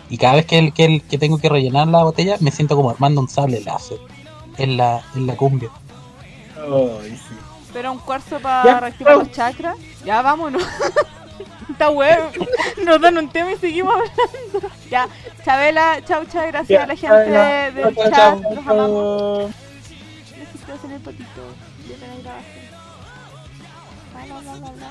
S3: Y cada vez que, el, que, el- que tengo que rellenar la botella, me siento como armando un sable láser en la, en la cumbia.
S2: Sí.
S1: Pero un cuarzo para reactivar los chakras. Ya, vámonos. Está bueno. Nos dan un tema y seguimos hablando. Ya, Chabela, chau, chau, gracias
S2: Ya,
S1: a la gente
S2: ya,
S1: del chat. Los
S2: chao.
S1: amamos. Besitos en el potito. Ya te la grabaste. Bla, bla, bla, bla, bla.